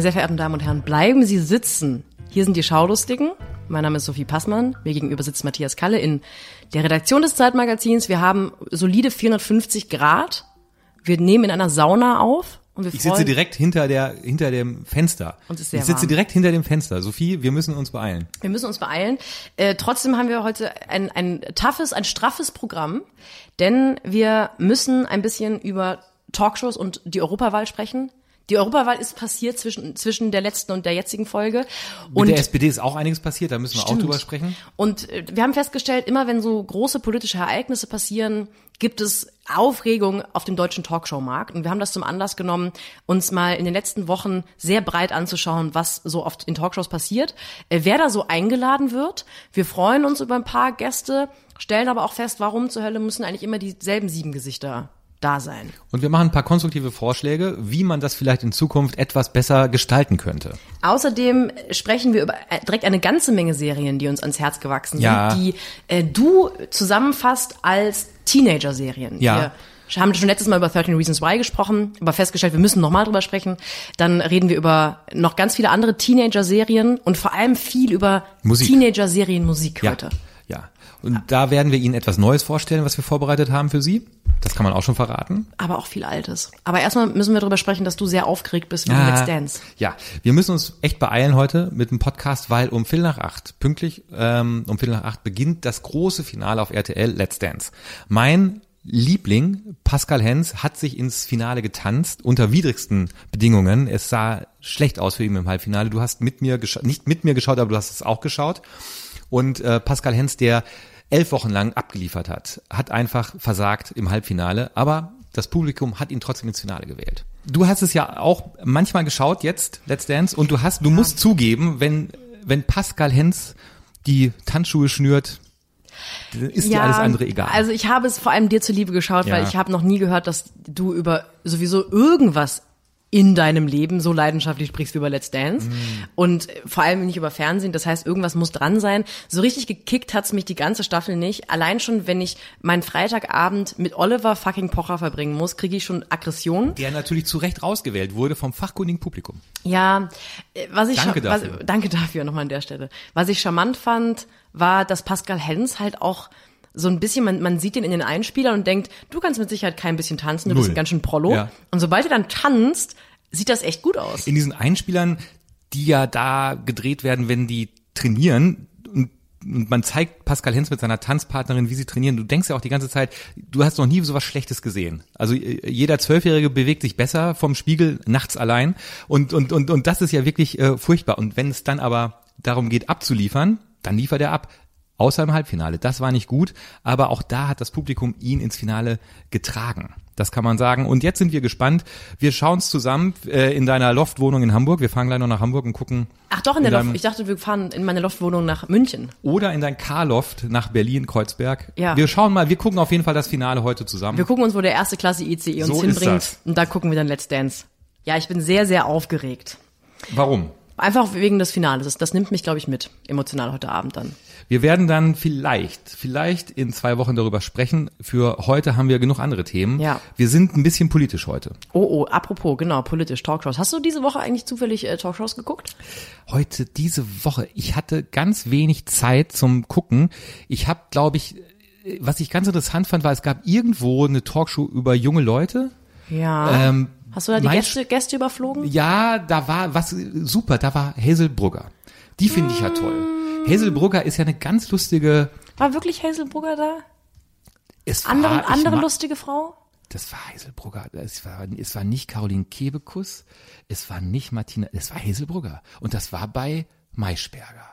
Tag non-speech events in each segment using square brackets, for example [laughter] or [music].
Meine sehr verehrten Damen und Herren, bleiben Sie sitzen. Hier sind die Schaulustigen. Mein Name ist Sophie Passmann. Mir gegenüber sitzt Matthias Kalle in der Redaktion des Zeitmagazins. Wir haben solide 450 Grad. Wir nehmen in einer Sauna auf. Und wir Ich sitze direkt hinter der hinter dem Fenster. Und es ist sehr ich sitze warm. direkt hinter dem Fenster. Sophie, wir müssen uns beeilen. Wir müssen uns beeilen. Äh, trotzdem haben wir heute ein, ein toughes, ein straffes Programm, denn wir müssen ein bisschen über Talkshows und die Europawahl sprechen. Die Europawahl ist passiert zwischen, zwischen der letzten und der jetzigen Folge. Mit Und der SPD ist auch einiges passiert, da müssen wir auch Stimmt. drüber sprechen. Und äh, wir haben festgestellt, immer wenn so große politische Ereignisse passieren, gibt es Aufregung auf dem deutschen Talkshow-Markt. Und wir haben das zum Anlass genommen, uns mal in den letzten Wochen sehr breit anzuschauen, was so oft in Talkshows passiert, äh, wer da so eingeladen wird. Wir freuen uns über ein paar Gäste, stellen aber auch fest, warum zur Hölle müssen eigentlich immer dieselben sieben Gesichter da sein. Und wir machen ein paar konstruktive Vorschläge, wie man das vielleicht in Zukunft etwas besser gestalten könnte. Außerdem sprechen wir über äh, direkt eine ganze Menge Serien, die uns ans Herz gewachsen sind, Ja. die äh, du zusammenfasst als Teenager-Serien. Ja. Wir haben schon letztes Mal über 13 Reasons Why gesprochen, aber festgestellt, wir müssen nochmal drüber sprechen. Dann reden wir über noch ganz viele andere Teenager-Serien und vor allem viel über Musik. Teenager-Serien-Musik Ja. heute. Ja. Und da werden wir Ihnen etwas Neues vorstellen, was wir vorbereitet haben für Sie. Das kann man auch schon verraten. Aber auch viel Altes. Aber erstmal müssen wir darüber sprechen, dass du sehr aufgeregt bist wegen Let's Dance. Ja, wir müssen uns echt beeilen heute mit dem Podcast, weil um Viertel nach acht, pünktlich ähm, um Viertel nach acht beginnt das große Finale auf RTL Let's Dance. Mein Liebling, Pascal Hens, hat sich ins Finale getanzt, unter widrigsten Bedingungen. Es sah schlecht aus für ihn im Halbfinale. Du hast mit mir geschaut, nicht mit mir geschaut, aber du hast es auch geschaut. Und äh, Pascal Hens, der elf Wochen lang abgeliefert hat, hat einfach versagt im Halbfinale, aber das Publikum hat ihn trotzdem ins Finale gewählt. Du hast es ja auch manchmal geschaut jetzt, Let's Dance, und du hast, du musst zugeben, wenn, wenn Pascal Hens die Tanzschuhe schnürt, ist dir alles andere egal. Also ich habe es vor allem dir zuliebe geschaut, Ja. weil ich habe noch nie gehört, dass du über sowieso irgendwas in deinem Leben so leidenschaftlich sprichst wie über Let's Dance Mm. und vor allem nicht über Fernsehen. Das heißt, irgendwas muss dran sein. So richtig gekickt hat's mich die ganze Staffel nicht. Allein schon, wenn ich meinen Freitagabend mit Oliver fucking Pocher verbringen muss, kriege ich schon Aggression. der natürlich zu Recht rausgewählt wurde vom fachkundigen Publikum. Ja, äh, was ich Danke scha- was, dafür. danke dafür nochmal an der Stelle. Was ich charmant fand, war, dass Pascal Hens halt auch so ein bisschen, man, man sieht ihn in den Einspielern und denkt, du kannst mit Sicherheit kein bisschen tanzen, du bist Null. ein ganz schön Prollo. Ja. Und sobald er dann tanzt, sieht das echt gut aus. in diesen Einspielern, die ja da gedreht werden, wenn die trainieren und und man zeigt Pascal Hens mit seiner Tanzpartnerin, wie sie trainieren. Du denkst ja auch die ganze Zeit, du hast noch nie sowas Schlechtes gesehen. Also äh, jeder Zwölfjährige bewegt sich besser vom Spiegel nachts allein. Und, und, und, und das ist ja wirklich äh, furchtbar. Und wenn es dann aber darum geht, abzuliefern, dann liefert er ab. Außer im Halbfinale. Das war nicht gut, aber auch da hat das Publikum ihn ins Finale getragen. Das kann man sagen. Und jetzt sind wir gespannt. Wir schauen es zusammen äh, in deiner Loftwohnung in Hamburg. Wir fahren gleich noch nach Hamburg und gucken. Ach doch, in der in Loft. deinem- Ich dachte, wir fahren in meine Loftwohnung nach München. Oder in dein K-Loft nach Berlin, Kreuzberg. Ja. Wir schauen mal, wir gucken auf jeden Fall das Finale heute zusammen. Wir gucken uns, wo der erste Klasse ICE uns So hinbringt. Und da gucken wir dann Let's Dance. Ja, ich bin sehr, sehr aufgeregt. Warum? Einfach wegen des Finales. Das, das nimmt mich, glaube ich, mit. Emotional heute Abend dann. Wir werden dann vielleicht, vielleicht in zwei Wochen darüber sprechen. Für heute haben wir genug andere Themen. Ja. Wir sind ein bisschen politisch heute. Oh, oh, apropos, genau, politisch, Talkshows. Hast du diese Woche eigentlich zufällig äh, Talkshows geguckt? Heute, diese Woche, ich hatte ganz wenig Zeit zum Gucken. Ich habe, glaube ich, was ich ganz interessant fand, war, es gab irgendwo eine Talkshow über junge Leute. Ja. Ähm, Hast du da die mein- Gäste, Gäste überflogen? Ja, da war was super, da war Hazel Brugger. Die finde ich ja toll. Hazel Brugger ist ja eine ganz lustige. War wirklich Hazelbrugger da? Es war, Andere, andere mag- lustige Frau? Das war Hazel Brugger. Es war, es war nicht Caroline Kebekus. Es war nicht Martina. Es war Hazel Brugger. Und das war bei Maischberger.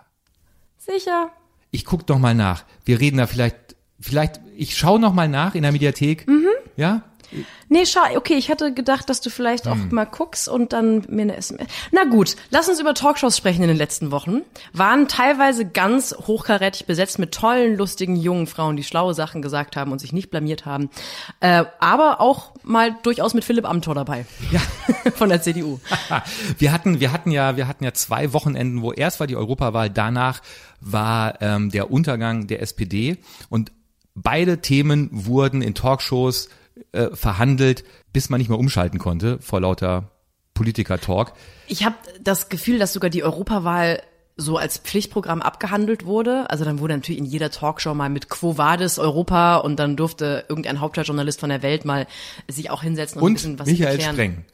Sicher. Ich guck noch mal nach. Wir reden da vielleicht, vielleicht, ich schaue noch mal nach in der Mediathek. Mhm. Ja? Nee, schau, okay, ich hätte gedacht, dass du vielleicht auch Hm. mal guckst und dann mir eine SMS. Na gut, lass uns über Talkshows sprechen in den letzten Wochen. Waren teilweise ganz hochkarätig besetzt mit tollen, lustigen jungen Frauen, die schlaue Sachen gesagt haben und sich nicht blamiert haben. Äh, aber auch mal durchaus mit Philipp Amthor dabei. Ja. [laughs] Von der CDU. [laughs] Wir hatten, wir hatten ja, wir hatten ja zwei Wochenenden, wo erst war die Europawahl, danach war ähm, der Untergang der SPD und beide Themen wurden in Talkshows äh, verhandelt, bis man nicht mehr umschalten konnte vor lauter Politiker-Talk. Ich habe das Gefühl, dass sogar die Europawahl so als Pflichtprogramm abgehandelt wurde. Also dann wurde natürlich in jeder Talkshow mal mit Quo Vadis Europa und dann durfte irgendein Hauptstadtjournalist von der Welt mal sich auch hinsetzen und, ein bisschen Und was Michael erklären. Spreng.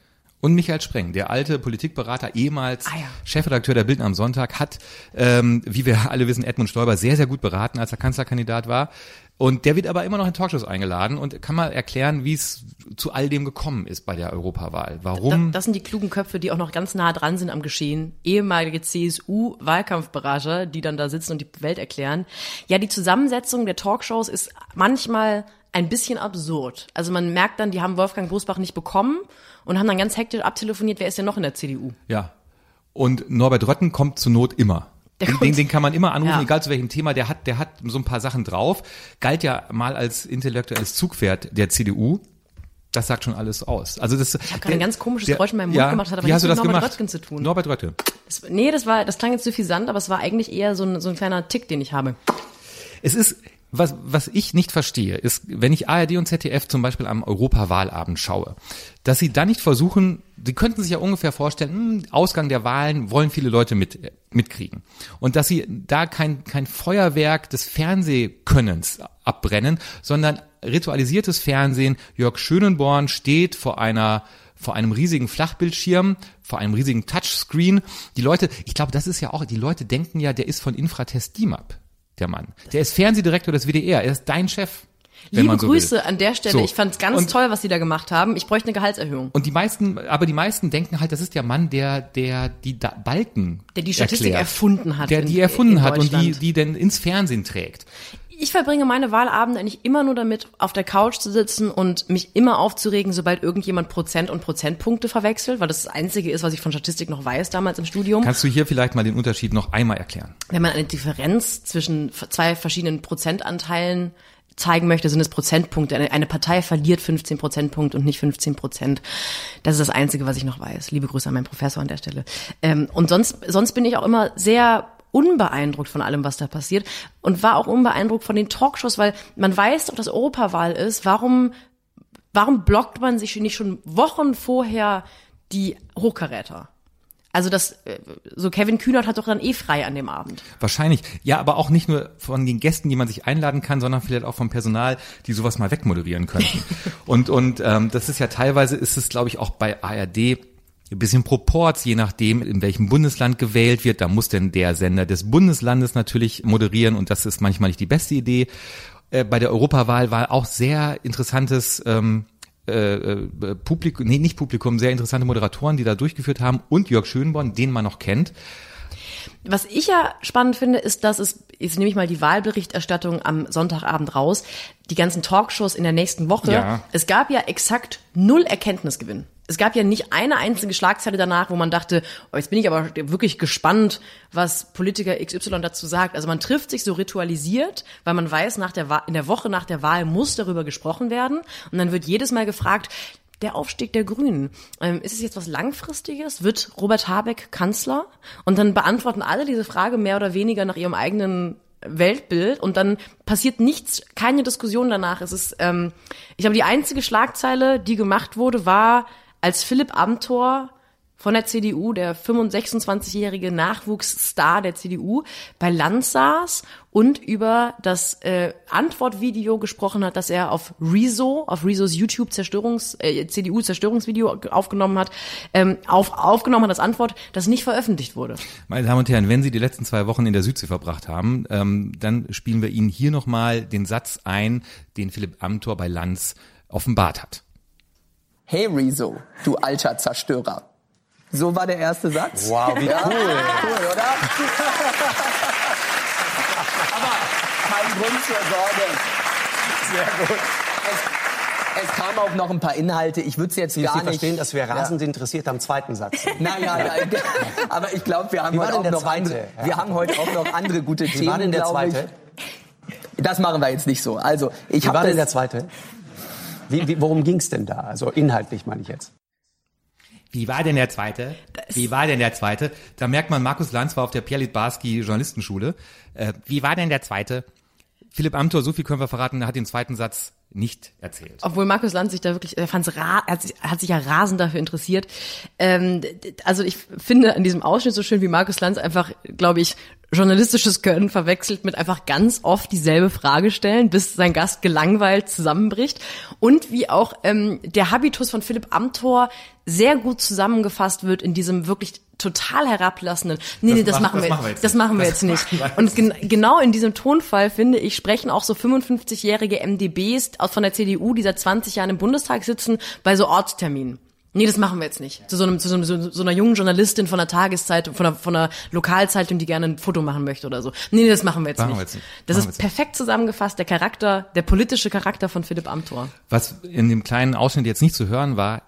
Und Michael Spreng, der alte Politikberater, ehemals Ah ja. Chefredakteur der Bild am Sonntag, hat, ähm, wie wir alle wissen, Edmund Stoiber sehr, sehr gut beraten, als er Kanzlerkandidat war. Und der wird aber immer noch in Talkshows eingeladen und kann mal erklären, wie es zu all dem gekommen ist bei der Europawahl. Warum? das sind die klugen Köpfe, die auch noch ganz nah dran sind am Geschehen. Ehemalige CSU-Wahlkampfberater, die dann da sitzen und die Welt erklären. Ja, die Zusammensetzung der Talkshows ist manchmal ein bisschen absurd. Also man merkt dann, die haben Wolfgang Bosbach nicht bekommen und haben dann ganz hektisch abtelefoniert, wer ist denn noch in der CDU? ja. Und Norbert Rötten kommt zur Not immer. Der Den, den, den kann man immer anrufen, Ja. egal zu welchem Thema. Der hat, der hat so ein paar Sachen drauf. Galt ja mal als intellektuelles Zugpferd der CDU. Das sagt schon alles aus. Also das. Ich hab gerade ein ganz komisches Geräusch in meinem Mund gemacht, hat aber nichts mit Norbert gemacht? Röttgen zu tun. Norbert Röttgen. Das, nee, das war, das klang jetzt suffisant, aber es war eigentlich eher so ein, so ein kleiner Tick, den ich habe. Es ist, was, was ich nicht verstehe, ist, wenn ich ARD und ZDF zum Beispiel am Europawahlabend schaue, dass sie da nicht versuchen, sie könnten sich ja ungefähr vorstellen, hm, Ausgang der Wahlen wollen viele Leute mit, mitkriegen. Und dass sie da kein, kein Feuerwerk des Fernsehkönnens abbrennen, sondern ritualisiertes Fernsehen. Jörg Schönenborn steht vor einer vor einem riesigen Flachbildschirm, vor einem riesigen Touchscreen. Die Leute, ich glaube, das ist ja auch, die Leute denken ja, der ist von Infratest DIMAP, der Mann. Der ist Fernsehdirektor des WDR, er ist dein Chef. Liebe so Grüße will. an der Stelle. So. Ich fand's ganz Und- toll, was die da gemacht haben. Ich bräuchte eine Gehaltserhöhung. Und die meisten, aber die meisten denken halt, das ist der Mann, der, der die da Balken Der die Statistik erklärt. erfunden hat Der in- die erfunden hat und die, die denn ins Fernsehen trägt. Ich verbringe meine Wahlabende eigentlich immer nur damit, auf der Couch zu sitzen und mich immer aufzuregen, sobald irgendjemand Prozent und Prozentpunkte verwechselt, weil das das Einzige ist, was ich von Statistik noch weiß damals im Studium. Kannst du hier vielleicht mal den Unterschied noch einmal erklären? Wenn man eine Differenz zwischen zwei verschiedenen Prozentanteilen zeigen möchte, sind es Prozentpunkte. Eine, eine Partei verliert 15 Prozentpunkte und nicht 15 Prozent. Das ist das Einzige, was ich noch weiß. Liebe Grüße an meinen Professor an der Stelle. Ähm, und sonst, sonst bin ich auch immer sehr unbeeindruckt von allem, was da passiert und war auch unbeeindruckt von den Talkshows, weil man weiß doch, dass Europawahl ist. Warum, warum blockt man sich nicht schon Wochen vorher die Hochkaräter? Also das, äh, so Kevin Kühnert hat doch dann eh frei an dem Abend. Wahrscheinlich. Ja, aber auch nicht nur von den Gästen, die man sich einladen kann, sondern vielleicht auch vom Personal, die sowas mal wegmoderieren könnten. [laughs] und und ähm, das ist ja teilweise, ist es glaube ich auch bei ARD ein bisschen Proports, je nachdem, in welchem Bundesland gewählt wird. Da muss denn der Sender des Bundeslandes natürlich moderieren und das ist manchmal nicht die beste Idee. Äh, bei der Europawahl war auch sehr interessantes ähm, äh, äh, Publikum, nee, nicht Publikum, sehr interessante Moderatoren, die da durchgeführt haben und Jörg Schönborn, den man noch kennt. Was ich ja spannend finde, ist, dass es, jetzt nehme ich mal die Wahlberichterstattung am Sonntagabend raus, die ganzen Talkshows in der nächsten Woche. Ja. Es gab ja exakt null Erkenntnisgewinn. Es gab ja nicht eine einzige Schlagzeile danach, wo man dachte, oh, jetzt bin ich aber wirklich gespannt, was Politiker XY dazu sagt. Also man trifft sich so ritualisiert, weil man weiß, nach der Wa- in der Woche nach der Wahl muss darüber gesprochen werden. Und dann wird jedes Mal gefragt, der Aufstieg der Grünen. Ähm, ist es jetzt was Langfristiges? Wird Robert Habeck Kanzler? Und dann beantworten alle diese Frage mehr oder weniger nach ihrem eigenen Weltbild und dann passiert nichts, keine Diskussion danach. Es ist, ähm, ich glaube, die einzige Schlagzeile, die gemacht wurde, war, als Philipp Amthor von der CDU, der 25-jährige Nachwuchsstar der CDU, bei Land saß und über das äh, Antwortvideo gesprochen hat, das er auf Rezo, auf Rezos YouTube Zerstörungs, äh, CDU Zerstörungsvideo aufgenommen hat, ähm, auf, aufgenommen hat als Antwort, das nicht veröffentlicht wurde. Meine Damen und Herren, wenn Sie die letzten zwei Wochen in der Südsee verbracht haben, ähm, dann spielen wir Ihnen hier nochmal den Satz ein, den Philipp Amthor bei Lanz offenbart hat. Hey Rezo, du alter Zerstörer. So war der erste Satz. Wow, wie ja? cool. Cool, oder? Aber kein Grund zur Sorge. Sehr gut. Es, es kamen auch noch ein paar Inhalte. Ich würde es jetzt Sie, gar Sie nicht. verstehen, dass wir rasend interessiert am zweiten Satz. Naja, [laughs] ja, aber ich glaube, wir haben heute auch noch zweite, andere, wir haben heute auch noch andere gute Wie Themen. war denn der glaube ich. zweite? Das machen wir jetzt nicht so. Also ich Wie war habe denn der zweite? Wie, wie, worum ging es denn da? Also inhaltlich meine ich jetzt. Wie war denn der zweite? Wie war denn der zweite? Da merkt man, Markus Lanz war auf der Pierre Litbarski Journalistenschule. Äh, wie war denn der zweite? Philipp Amthor, so viel können wir verraten, er hat den zweiten Satz nicht erzählt. Obwohl Markus Lanz sich da wirklich, er fand's ra hat, sich, hat sich ja rasend dafür interessiert. Ähm, also ich finde an diesem Ausschnitt so schön, wie Markus Lanz einfach, glaube ich, journalistisches Können verwechselt mit einfach ganz oft dieselbe Frage stellen, bis sein Gast gelangweilt zusammenbricht. Und wie auch ähm, der Habitus von Philipp Amthor sehr gut zusammengefasst wird in diesem wirklich total herablassenden, nee, nee, das, machen, wir, das machen wir jetzt nicht. Und gen genau in diesem Tonfall, finde ich, sprechen auch so 55-jährige MDBs von der CDU, die seit 20 Jahren im Bundestag sitzen, bei so Ortsterminen. Nee, das machen wir jetzt nicht. Zu so, einem, zu so, einem, so, so einer jungen Journalistin von einer Tageszeitung, von einer, von einer Lokalzeitung, die gerne ein Foto machen möchte oder so. Nee, nee das machen wir jetzt, Machen nicht. wir jetzt nicht. Das Machen wir ist jetzt nicht. perfekt zusammengefasst, der Charakter, der politische Charakter von Philipp Amthor. Was in dem kleinen Ausschnitt jetzt nicht zu hören war,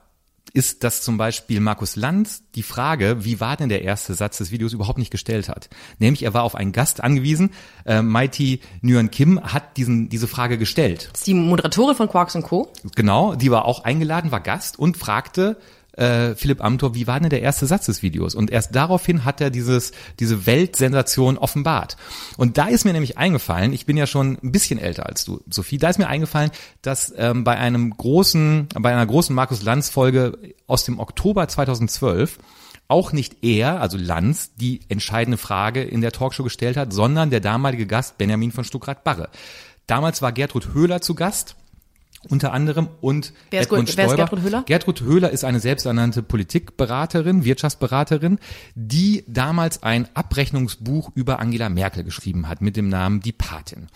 ist, dass zum Beispiel Markus Lanz die Frage, wie war denn der erste Satz des Videos, überhaupt nicht gestellt hat. Nämlich, er war auf einen Gast angewiesen. Äh, Mighty Nguyen Kim hat diesen, diese Frage gestellt. Das ist die Moderatorin von Quarks Co. Genau, die war auch eingeladen, war Gast und fragte äh, Philipp Amthor, wie war denn der erste Satz des Videos? Und erst daraufhin hat er dieses, diese Weltsensation offenbart. Und da ist mir nämlich eingefallen, ich bin ja schon ein bisschen älter als du, Sophie, da ist mir eingefallen, dass ähm, bei einem großen, bei einer großen Markus Lanz Folge aus dem Oktober 2012 auch nicht er, also Lanz, die entscheidende Frage in der Talkshow gestellt hat, sondern der damalige Gast Benjamin von Stuckrad-Barre. Damals war Gertrud Höhler zu Gast unter anderem und Wer ist Edmund wer ist. Gertrud Höhler? Gertrud Höhler ist eine selbsternannte Politikberaterin, Wirtschaftsberaterin, die damals ein Abrechnungsbuch über Angela Merkel geschrieben hat mit dem Namen Die Patin.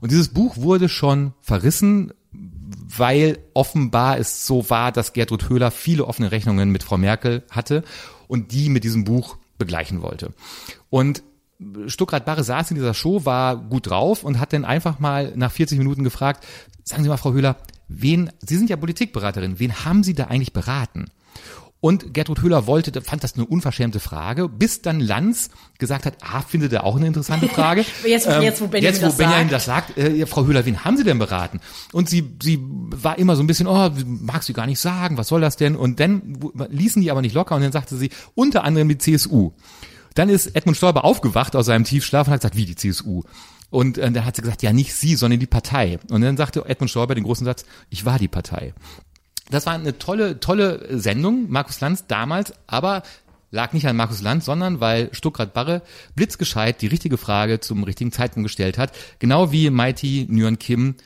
Und dieses Buch wurde schon verrissen, weil offenbar es so war, dass Gertrud Höhler viele offene Rechnungen mit Frau Merkel hatte und die mit diesem Buch begleichen wollte. Und Stuckrad Barre saß in dieser Show, war gut drauf und hat dann einfach mal nach 40 Minuten gefragt, sagen Sie mal, Frau Höhler, wen, Sie sind ja Politikberaterin, wen haben Sie da eigentlich beraten? Und Gertrud Höhler wollte, fand das eine unverschämte Frage, bis dann Lanz gesagt hat, ah, findet er auch eine interessante [laughs] Frage. Jetzt- jetzt, wo Benjamin jetzt, wo das Benjamin sagt. das sagt, äh, Frau Höhler, wen haben Sie denn beraten? Und sie, sie war immer so ein bisschen, oh, mag sie gar nicht sagen, was soll das denn? Und dann ließen die aber nicht locker und dann sagte sie, unter anderem die CSU. Dann ist Edmund Stoiber aufgewacht aus seinem Tiefschlaf und hat gesagt, wie die CSU? Und äh, dann hat sie gesagt, ja, nicht sie, sondern die Partei. Und dann sagte Edmund Stoiber den großen Satz, ich war die Partei. Das war eine tolle, tolle Sendung, Markus Lanz damals, aber lag nicht an Markus Lanz, sondern weil Stuckrad Barre blitzgescheit die richtige Frage zum richtigen Zeitpunkt gestellt hat, genau wie Mighty Nguyen Kim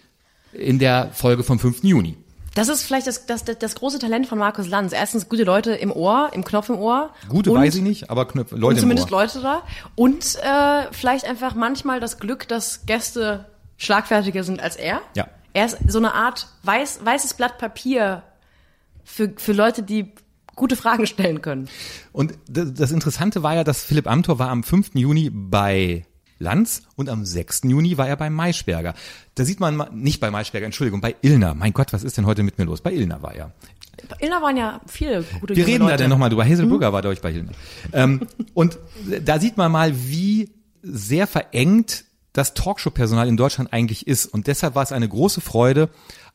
in der Folge vom 5. Juni. Das ist vielleicht das, das, das, große Talent von Markus Lanz. Erstens gute Leute im Ohr, im Knopf im Ohr. Gute und, weiß ich nicht, aber Knöpfe, Leute zumindest im Ohr. Leute da. Und äh, vielleicht einfach manchmal das Glück, dass Gäste schlagfertiger sind als er. Ja. Er ist so eine Art weiß, weißes Blatt Papier für, für Leute, die gute Fragen stellen können. Und das das Interessante war ja, dass Philipp Amthor war am 5. Juni bei Lanz und am 6. Juni war er bei Maischberger. Da sieht man mal, nicht bei Maischberger, Entschuldigung, bei Ilner. Mein Gott, was ist denn heute mit mir los? Bei Ilner war er. Bei Ilna waren ja viele gute Wir reden da Leute. dann nochmal drüber. Hazelbrugger war, glaube ich, bei Hilner. Ähm, und da sieht man mal, wie sehr verengt das Talkshow-Personal in Deutschland eigentlich ist. Und deshalb war es eine große Freude,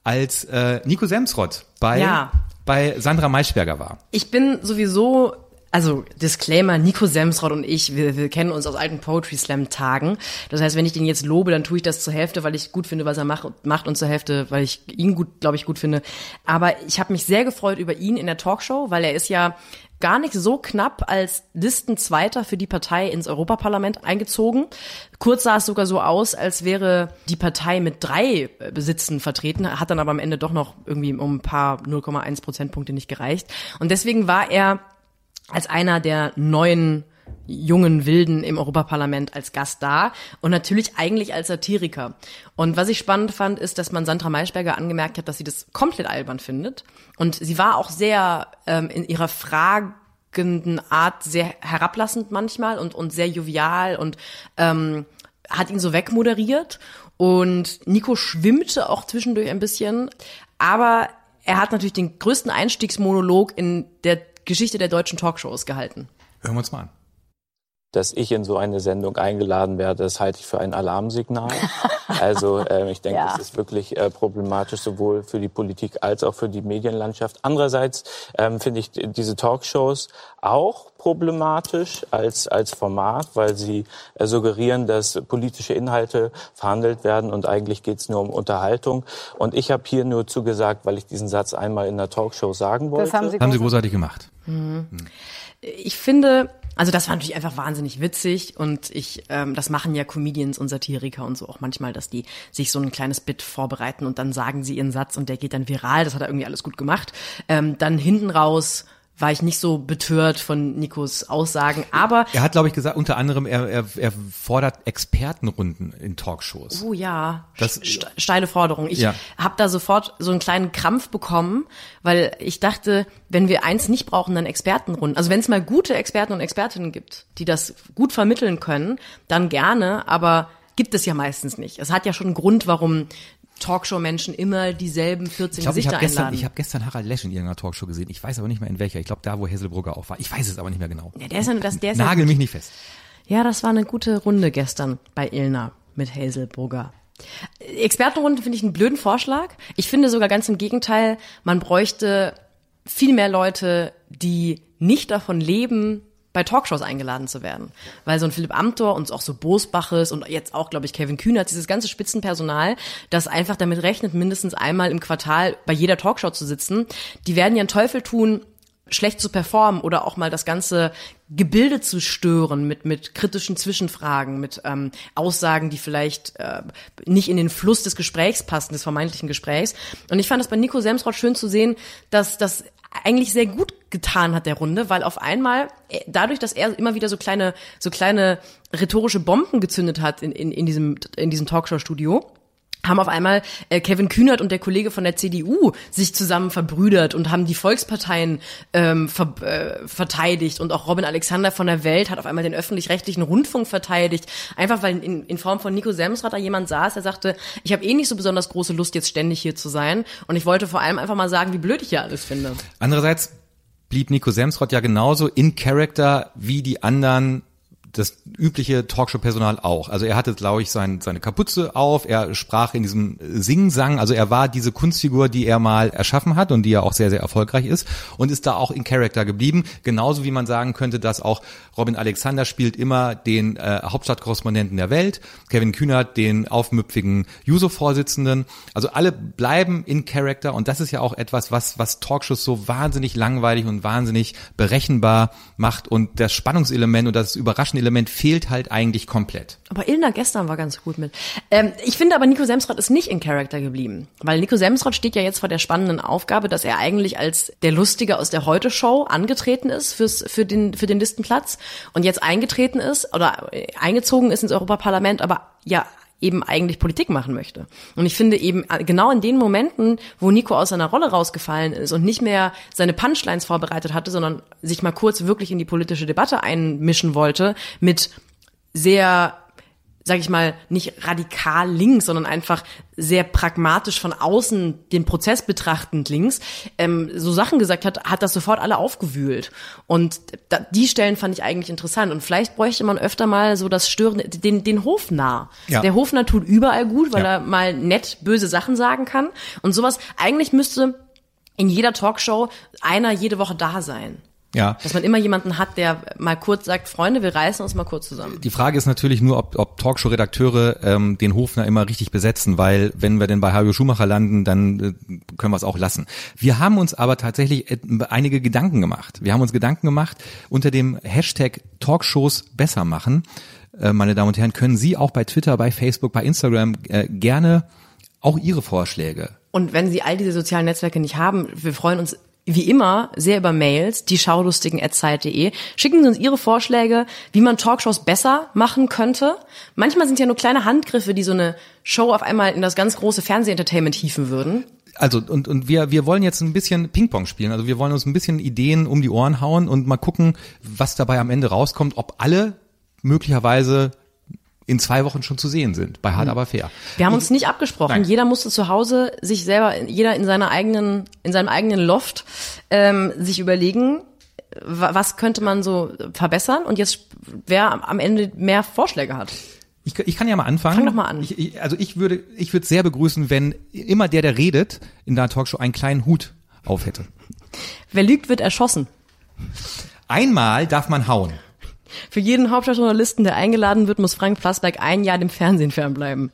als äh, Nico Semsrott bei, Ja. bei Sandra Maischberger war. Ich bin sowieso, also Disclaimer, Nico Semsrott und ich, wir, wir kennen uns aus alten Poetry Slam Tagen. Das heißt, wenn ich den jetzt lobe, dann tue ich das zur Hälfte, weil ich gut finde, was er macht, macht und zur Hälfte, weil ich ihn gut, glaube ich, gut finde. Aber ich habe mich sehr gefreut über ihn in der Talkshow, weil er ist ja gar nicht so knapp als Listenzweiter für die Partei ins Europaparlament eingezogen. Kurz sah es sogar so aus, als wäre die Partei mit drei äh, Besitzen vertreten, hat dann aber am Ende doch noch irgendwie um ein paar 0,1 Prozentpunkte nicht gereicht. Und deswegen war er als einer der neuen jungen Wilden im Europaparlament als Gast da und natürlich eigentlich als Satiriker. Und was ich spannend fand, ist, dass man Sandra Maischberger angemerkt hat, dass sie das komplett albern findet. Und sie war auch sehr ähm, in ihrer fragenden Art sehr herablassend manchmal und, und sehr jovial und ähm, hat ihn so wegmoderiert. Und Nico schwimmte auch zwischendurch ein bisschen, aber er hat natürlich den größten Einstiegsmonolog in der Geschichte der deutschen Talkshows gehalten. Hören wir uns mal an. Dass ich in so eine Sendung eingeladen werde, das halte ich für ein Alarmsignal. [laughs] Also äh, ich denke, Ja. das ist wirklich äh, problematisch, sowohl für die Politik als auch für die Medienlandschaft. Andererseits ähm, finde ich diese Talkshows auch problematisch als, als Format, weil sie äh, suggerieren, dass politische Inhalte verhandelt werden und eigentlich geht es nur um Unterhaltung. Und ich habe hier nur zugesagt, weil ich diesen Satz einmal in der Talkshow sagen wollte. Das haben Sie, Haben Sie groß- großartig gemacht. Ich finde, also das war natürlich einfach wahnsinnig witzig und ich, ähm, das machen ja Comedians und Satiriker und so auch manchmal, dass die sich so ein kleines Bit vorbereiten und dann sagen sie ihren Satz und der geht dann viral. Das hat er irgendwie alles gut gemacht. Ähm, dann hinten raus war ich nicht so betört von Nikos Aussagen, aber Er hat, glaube ich, gesagt, unter anderem, er, er, er fordert Expertenrunden in Talkshows. Oh ja, Das- St- steile Forderung. Ich Ja. habe da sofort so einen kleinen Krampf bekommen, weil ich dachte, wenn wir eins nicht brauchen, dann Expertenrunden. Also wenn es mal gute Experten und Expertinnen gibt, die das gut vermitteln können, dann gerne, aber gibt es ja meistens nicht. Es hat ja schon einen Grund, warum Talkshow-Menschen immer dieselben 14 Ich glaube, ich Gesichter habe gestern, einladen. ich hab gestern Harald Lesch in irgendeiner Talkshow gesehen. Ich weiß aber nicht mehr in welcher. Ich glaube, da, wo Hesselbrugger auch war. Ich weiß es aber nicht mehr genau. ja, der ist ja, das, der ist Nagel mich nicht fest. Ja, das war eine gute Runde gestern bei Ilna mit Hazel Brugger. Expertenrunde finde ich einen blöden Vorschlag. Ich finde sogar ganz im Gegenteil, man bräuchte viel mehr Leute, die nicht davon leben, bei Talkshows eingeladen zu werden. Weil so ein Philipp Amthor und auch so Bosbaches und jetzt auch, glaube ich, Kevin Kühnert, dieses ganze Spitzenpersonal, das einfach damit rechnet, mindestens einmal im Quartal bei jeder Talkshow zu sitzen, die werden ja einen Teufel tun, schlecht zu performen oder auch mal das ganze Gebilde zu stören mit mit kritischen Zwischenfragen, mit ähm, Aussagen, die vielleicht äh, nicht in den Fluss des Gesprächs passen, des vermeintlichen Gesprächs. Und ich fand es bei Nico Semsrott schön zu sehen, dass das eigentlich sehr gut getan hat der Runde, weil auf einmal äh, dadurch, dass er immer wieder so kleine so kleine rhetorische Bomben gezündet hat in in, in diesem in diesem Talkshow-Studio haben auf einmal äh, Kevin Kühnert und der Kollege von der CDU sich zusammen verbrüdert und haben die Volksparteien ähm, ver äh, verteidigt. Und auch Robin Alexander von der Welt hat auf einmal den öffentlich-rechtlichen Rundfunk verteidigt, einfach weil in, in Form von Nico Semsrad da jemand saß, der sagte, ich habe eh nicht so besonders große Lust jetzt ständig hier zu sein. Und ich wollte vor allem einfach mal sagen, wie blöd ich hier alles finde. Andererseits blieb Nico Semsrott ja genauso in Character wie die anderen das übliche Talkshow-Personal auch. Also er hatte, glaube ich, sein, seine Kapuze auf, er sprach in diesem Sing-Sang, also er war diese Kunstfigur, die er mal erschaffen hat und die ja auch sehr, sehr erfolgreich ist und ist da auch in Character geblieben. Genauso wie man sagen könnte, dass auch Robin Alexander spielt immer den äh, Hauptstadtkorrespondenten der Welt, Kevin Kühnert den aufmüpfigen Juso-Vorsitzenden. Also alle bleiben in Character und das ist ja auch etwas, was, was Talkshows so wahnsinnig langweilig und wahnsinnig berechenbar macht und das Spannungselement und das überraschende Element fehlt halt eigentlich komplett. Aber Ilna gestern war ganz gut mit. Ähm, ich finde aber, Nico Semsrott ist nicht in Charakter geblieben. Weil Nico Semsrott steht ja jetzt vor der spannenden Aufgabe, dass er eigentlich als der Lustige aus der Heute-Show angetreten ist fürs, für, den, für den Listenplatz und jetzt eingetreten ist oder äh, eingezogen ist ins Europaparlament, aber ja eben eigentlich Politik machen möchte. Und ich finde eben äh, genau in den Momenten, wo Nico aus seiner Rolle rausgefallen ist und nicht mehr seine Punchlines vorbereitet hatte, sondern sich mal kurz wirklich in die politische Debatte einmischen wollte mit sehr, sag ich mal, nicht radikal links, sondern einfach sehr pragmatisch von außen den Prozess betrachtend links, ähm, so Sachen gesagt hat, hat das sofort alle aufgewühlt. Und da, die Stellen fand ich eigentlich interessant. Und vielleicht bräuchte man öfter mal so das Stören, den, den Hofnarr. Ja. Der Hofnarr tut überall gut, weil Ja. er mal nett böse Sachen sagen kann. Und sowas, eigentlich müsste in jeder Talkshow einer jede Woche da sein. Ja. Dass man immer jemanden hat, der mal kurz sagt, Freunde, wir reißen uns mal kurz zusammen. Die Frage ist natürlich nur, ob, ob Talkshow-Redakteure ähm, den Hofner immer richtig besetzen, weil wenn wir denn bei Hajo Schumacher landen, dann äh, können wir es auch lassen. Wir haben uns aber tatsächlich et- einige Gedanken gemacht. Wir haben uns Gedanken gemacht unter dem Hashtag Talkshows besser machen. Äh, meine Damen und Herren, können Sie auch bei Twitter, bei Facebook, bei Instagram äh, gerne auch Ihre Vorschläge Und wenn Sie all diese sozialen Netzwerke nicht haben, wir freuen uns wie immer sehr über Mails, die schaulustigen.zeit.de. Schicken Sie uns Ihre Vorschläge, wie man Talkshows besser machen könnte. Manchmal sind ja nur kleine Handgriffe, die so eine Show auf einmal in das ganz große Fernsehentertainment hieven würden. Also und und wir wir wollen jetzt ein bisschen Ping-Pong spielen. Also wir wollen uns ein bisschen Ideen um die Ohren hauen und mal gucken, was dabei am Ende rauskommt, ob alle möglicherweise in zwei Wochen schon zu sehen sind, bei Hard aber fair. Wir haben uns nicht abgesprochen. Nein. Jeder musste zu Hause sich selber, jeder in seiner eigenen, in seinem eigenen Loft ähm, sich überlegen, wa- was könnte man so verbessern und jetzt wer am Ende mehr Vorschläge hat. Ich, ich kann ja mal anfangen. Fang doch mal an. Ich, ich, also ich würde, ich würde sehr begrüßen, wenn immer der, der redet, in der Talkshow einen kleinen Hut auf hätte. Wer lügt, wird erschossen. Einmal darf man hauen. Für jeden Hauptstadtjournalisten, der eingeladen wird, muss Frank Plasberg ein Jahr dem Fernsehen fernbleiben.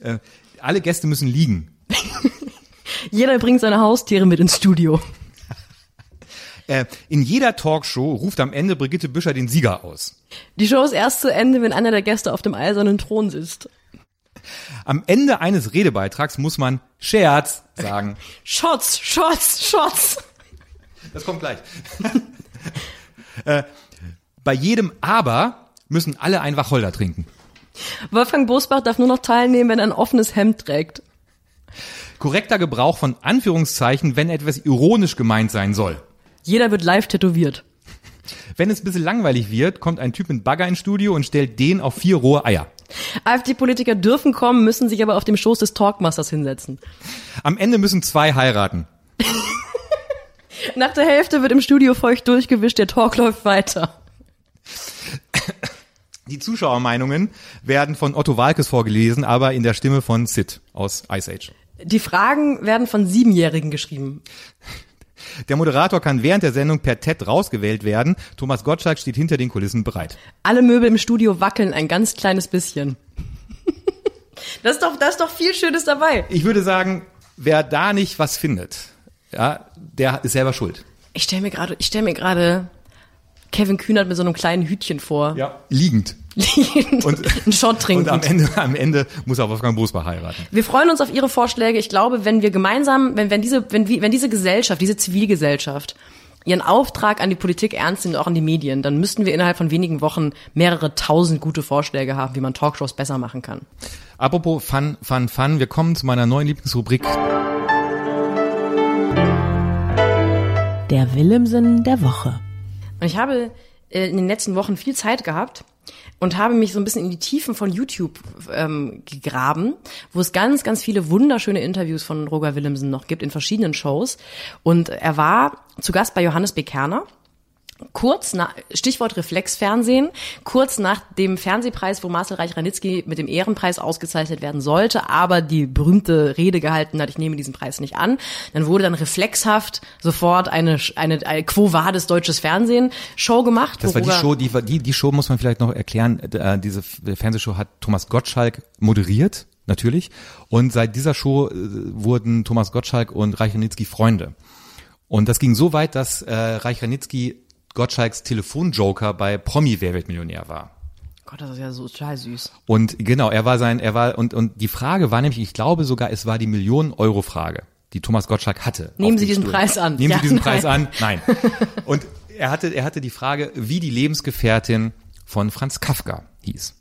Äh, alle Gäste müssen liegen. [laughs] Jeder bringt seine Haustiere mit ins Studio. [laughs] Äh, in jeder Talkshow ruft am Ende Brigitte Büscher den Sieger aus. Die Show ist erst zu Ende, wenn einer der Gäste auf dem eisernen Thron sitzt. Am Ende eines Redebeitrags muss man Scherz sagen. [laughs] Shots, Shots, Shots. Das kommt gleich. äh, bei jedem Aber müssen alle ein Wacholder trinken. Wolfgang Bosbach darf nur noch teilnehmen, wenn er ein offenes Hemd trägt. Korrekter Gebrauch von Anführungszeichen, wenn etwas ironisch gemeint sein soll. Jeder wird live tätowiert. Wenn es ein bisschen langweilig wird, kommt ein Typ mit Bagger ins Studio und stellt den auf vier rohe Eier. AfD-Politiker dürfen kommen, müssen sich aber auf dem Schoß des Talkmasters hinsetzen. Am Ende müssen zwei heiraten. [laughs] Nach der Hälfte wird im Studio feucht durchgewischt, der Talk läuft weiter. [coughs] Die Zuschauermeinungen werden von Otto Walkes vorgelesen, aber in der Stimme von Sid aus Ice Age. Die Fragen werden von Siebenjährigen geschrieben. Der Moderator kann während der Sendung per TED rausgewählt werden. Thomas Gottschalk steht hinter den Kulissen bereit. Alle Möbel im Studio wackeln ein ganz kleines bisschen. [laughs] Das ist doch, da ist doch viel Schönes dabei. Ich würde sagen, wer da nicht was findet, ja, der ist selber schuld. Ich stelle mir gerade, ich stelle mir gerade Kevin Kühnert mit so einem kleinen Hütchen vor. Ja. Liegend. und Und- [laughs] einen Shot trinken. Und am Ende, am Ende muss er Wolfgang Bosbach heiraten. Wir freuen uns auf Ihre Vorschläge. Ich glaube, wenn wir gemeinsam, wenn, wenn diese, wenn, wie- wenn diese Gesellschaft, diese Zivilgesellschaft ihren Auftrag an die Politik ernst nimmt, auch an die Medien, dann müssten wir innerhalb von wenigen Wochen mehrere tausend gute Vorschläge haben, wie man Talkshows besser machen kann. Apropos Fun, Fun, Fun, wir kommen zu meiner neuen Lieblingsrubrik. Der Willemsen der Woche. Und ich habe äh, in den letzten Wochen viel Zeit gehabt und habe mich so ein bisschen in die Tiefen von YouTube ähm, gegraben, wo es ganz, ganz viele wunderschöne Interviews von Roger Willemsen noch gibt in verschiedenen Shows. Und er war zu Gast bei Johannes B. Kerner. Kurz nach, Stichwort Reflexfernsehen, kurz nach dem Fernsehpreis, wo Marcel Reich-Ranitzky mit dem Ehrenpreis ausgezeichnet werden sollte, aber die berühmte Rede gehalten hat, ich nehme diesen Preis nicht an. Dann wurde dann reflexhaft sofort eine, eine, eine Quo Vadis deutsches Fernsehen Show gemacht. Das war die Show, die, die, die Show muss man vielleicht noch erklären. Äh, diese F- Fernsehshow hat Thomas Gottschalk moderiert, natürlich. Und seit dieser Show äh, wurden Thomas Gottschalk und Reich Ranitzky Freunde. Und das ging so weit, dass äh, Reich Ranitzky Gottschalks Telefonjoker bei Promi Wer wird Millionär war. Gott, das ist ja so total süß. Und genau, er war sein, er war, und, und die Frage war nämlich, ich glaube sogar, es war die Millionen-Euro-Frage, die Thomas Gottschalk hatte. Nehmen Sie diesen Stuhl. Preis an. Nehmen Ja, Sie diesen nein. Preis an? Nein. [laughs] Und er hatte, er hatte die Frage, wie die Lebensgefährtin von Franz Kafka hieß.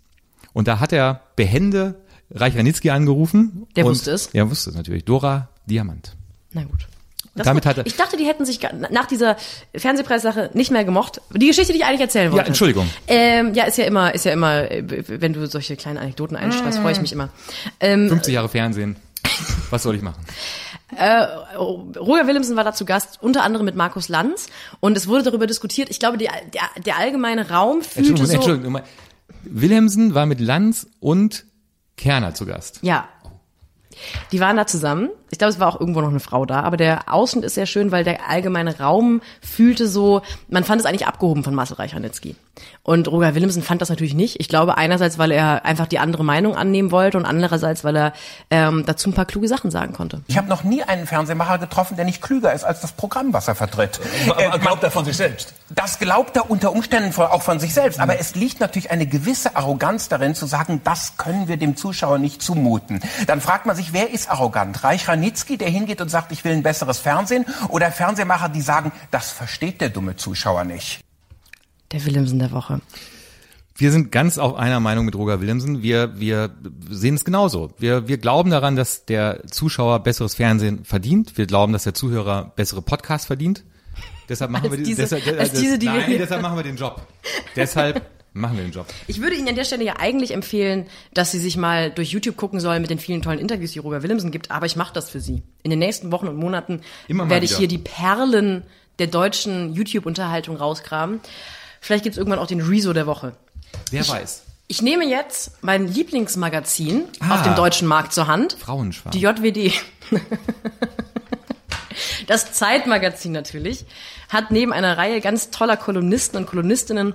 Und da hat er behende Reich Ranitzky angerufen. Der wusste es? Er wusste es natürlich. Dora Diamant. Na gut. Das Damit gut. hat er- ich dachte, die hätten sich nach dieser Fernsehpreissache nicht mehr gemocht. Die Geschichte, die ich eigentlich erzählen wollte. Entschuldigung. Ähm, ja, ist ja immer, ist ja immer, äh, wenn du solche kleinen Anekdoten einstreust, freue ich mich immer. Ähm, 50 Jahre Fernsehen. Was soll ich machen? Roger Willemsen war dazu Gast, unter anderem mit Markus Lanz. Und es wurde darüber diskutiert. Ich glaube, die, der, der allgemeine Raum fühlte Entschuldigung, so. Entschuldigung. Wilhelmsen war mit Lanz und Kerner zu Gast. Ja. Die waren da zusammen. Ich glaube, es war auch irgendwo noch eine Frau da, aber der Ausschnitt ist sehr schön, weil der allgemeine Raum fühlte so, man fand es eigentlich abgehoben von Marcel Reich-Ranitzky. Und Roger Willemsen fand das natürlich nicht. Ich glaube, einerseits, weil er einfach die andere Meinung annehmen wollte und andererseits, weil er ähm, dazu ein paar kluge Sachen sagen konnte. Ich habe noch nie einen Fernsehmacher getroffen, der nicht klüger ist als das Programm, was er vertritt. [laughs] Aber Äh, glaubt er von sich selbst? Das glaubt er unter Umständen auch von sich selbst. Aber es liegt natürlich eine gewisse Arroganz darin, zu sagen, das können wir dem Zuschauer nicht zumuten. Dann fragt man sich, wer ist arrogant? Reich Ranitzky, der hingeht und sagt, ich will ein besseres Fernsehen? Oder Fernsehmacher, die sagen, das versteht der dumme Zuschauer nicht? Der Willemsen der Woche. Wir sind ganz auf einer Meinung mit Roger Willemsen. Wir, wir sehen es genauso. Wir, wir glauben daran, dass der Zuschauer besseres Fernsehen verdient. Wir glauben, dass der Zuhörer bessere Podcasts verdient. Deshalb machen Als wir die- diese- deshalb, als diese, die wir nein, hier- deshalb machen wir den Job. Deshalb Machen wir den Job. Ich würde Ihnen an der Stelle ja eigentlich empfehlen, dass Sie sich mal durch YouTube gucken sollen mit den vielen tollen Interviews, die Roger Willemsen gibt, aber ich mache das für Sie. In den nächsten Wochen und Monaten werde ich hier die Perlen der deutschen YouTube-Unterhaltung rausgraben. Vielleicht gibt's irgendwann auch den Rezo der Woche. Wer weiß. Ich nehme jetzt mein Lieblingsmagazin Ah. auf dem deutschen Markt zur Hand. Frauenschwarm. Die JWD. [laughs] Das Zeitmagazin natürlich hat neben einer Reihe ganz toller Kolumnisten und Kolumnistinnen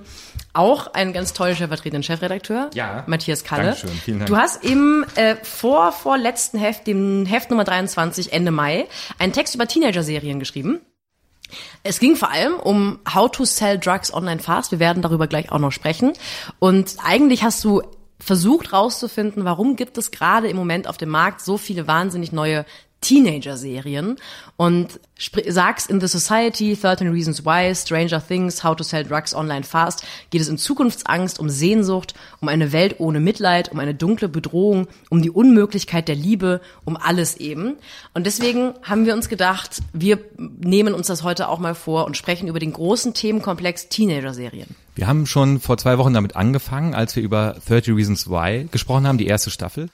auch einen ganz tollen stellvertretenden Chefredakteur, Ja. Matthias Kalle. Dankeschön, vielen Dank. Du hast im äh, vor vorletzten Heft, dem Heft Nummer 23 Ende Mai, einen Text über Teenager-Serien geschrieben. Es ging vor allem um How to Sell Drugs Online Fast. Wir werden darüber gleich auch noch sprechen. Und eigentlich hast du versucht rauszufinden, warum gibt es gerade im Moment auf dem Markt so viele wahnsinnig neue Teenager-Serien und sagst in The Society, 13 Reasons Why, Stranger Things, How to Sell Drugs Online Fast, geht es in Zukunftsangst, um Sehnsucht, um eine Welt ohne Mitleid, um eine dunkle Bedrohung, um die Unmöglichkeit der Liebe, um alles eben. Und deswegen haben wir uns gedacht, wir nehmen uns das heute auch mal vor und sprechen über den großen Themenkomplex Teenager-Serien. Wir haben schon vor zwei Wochen damit angefangen, als wir über 30 Reasons Why gesprochen haben, die erste Staffel.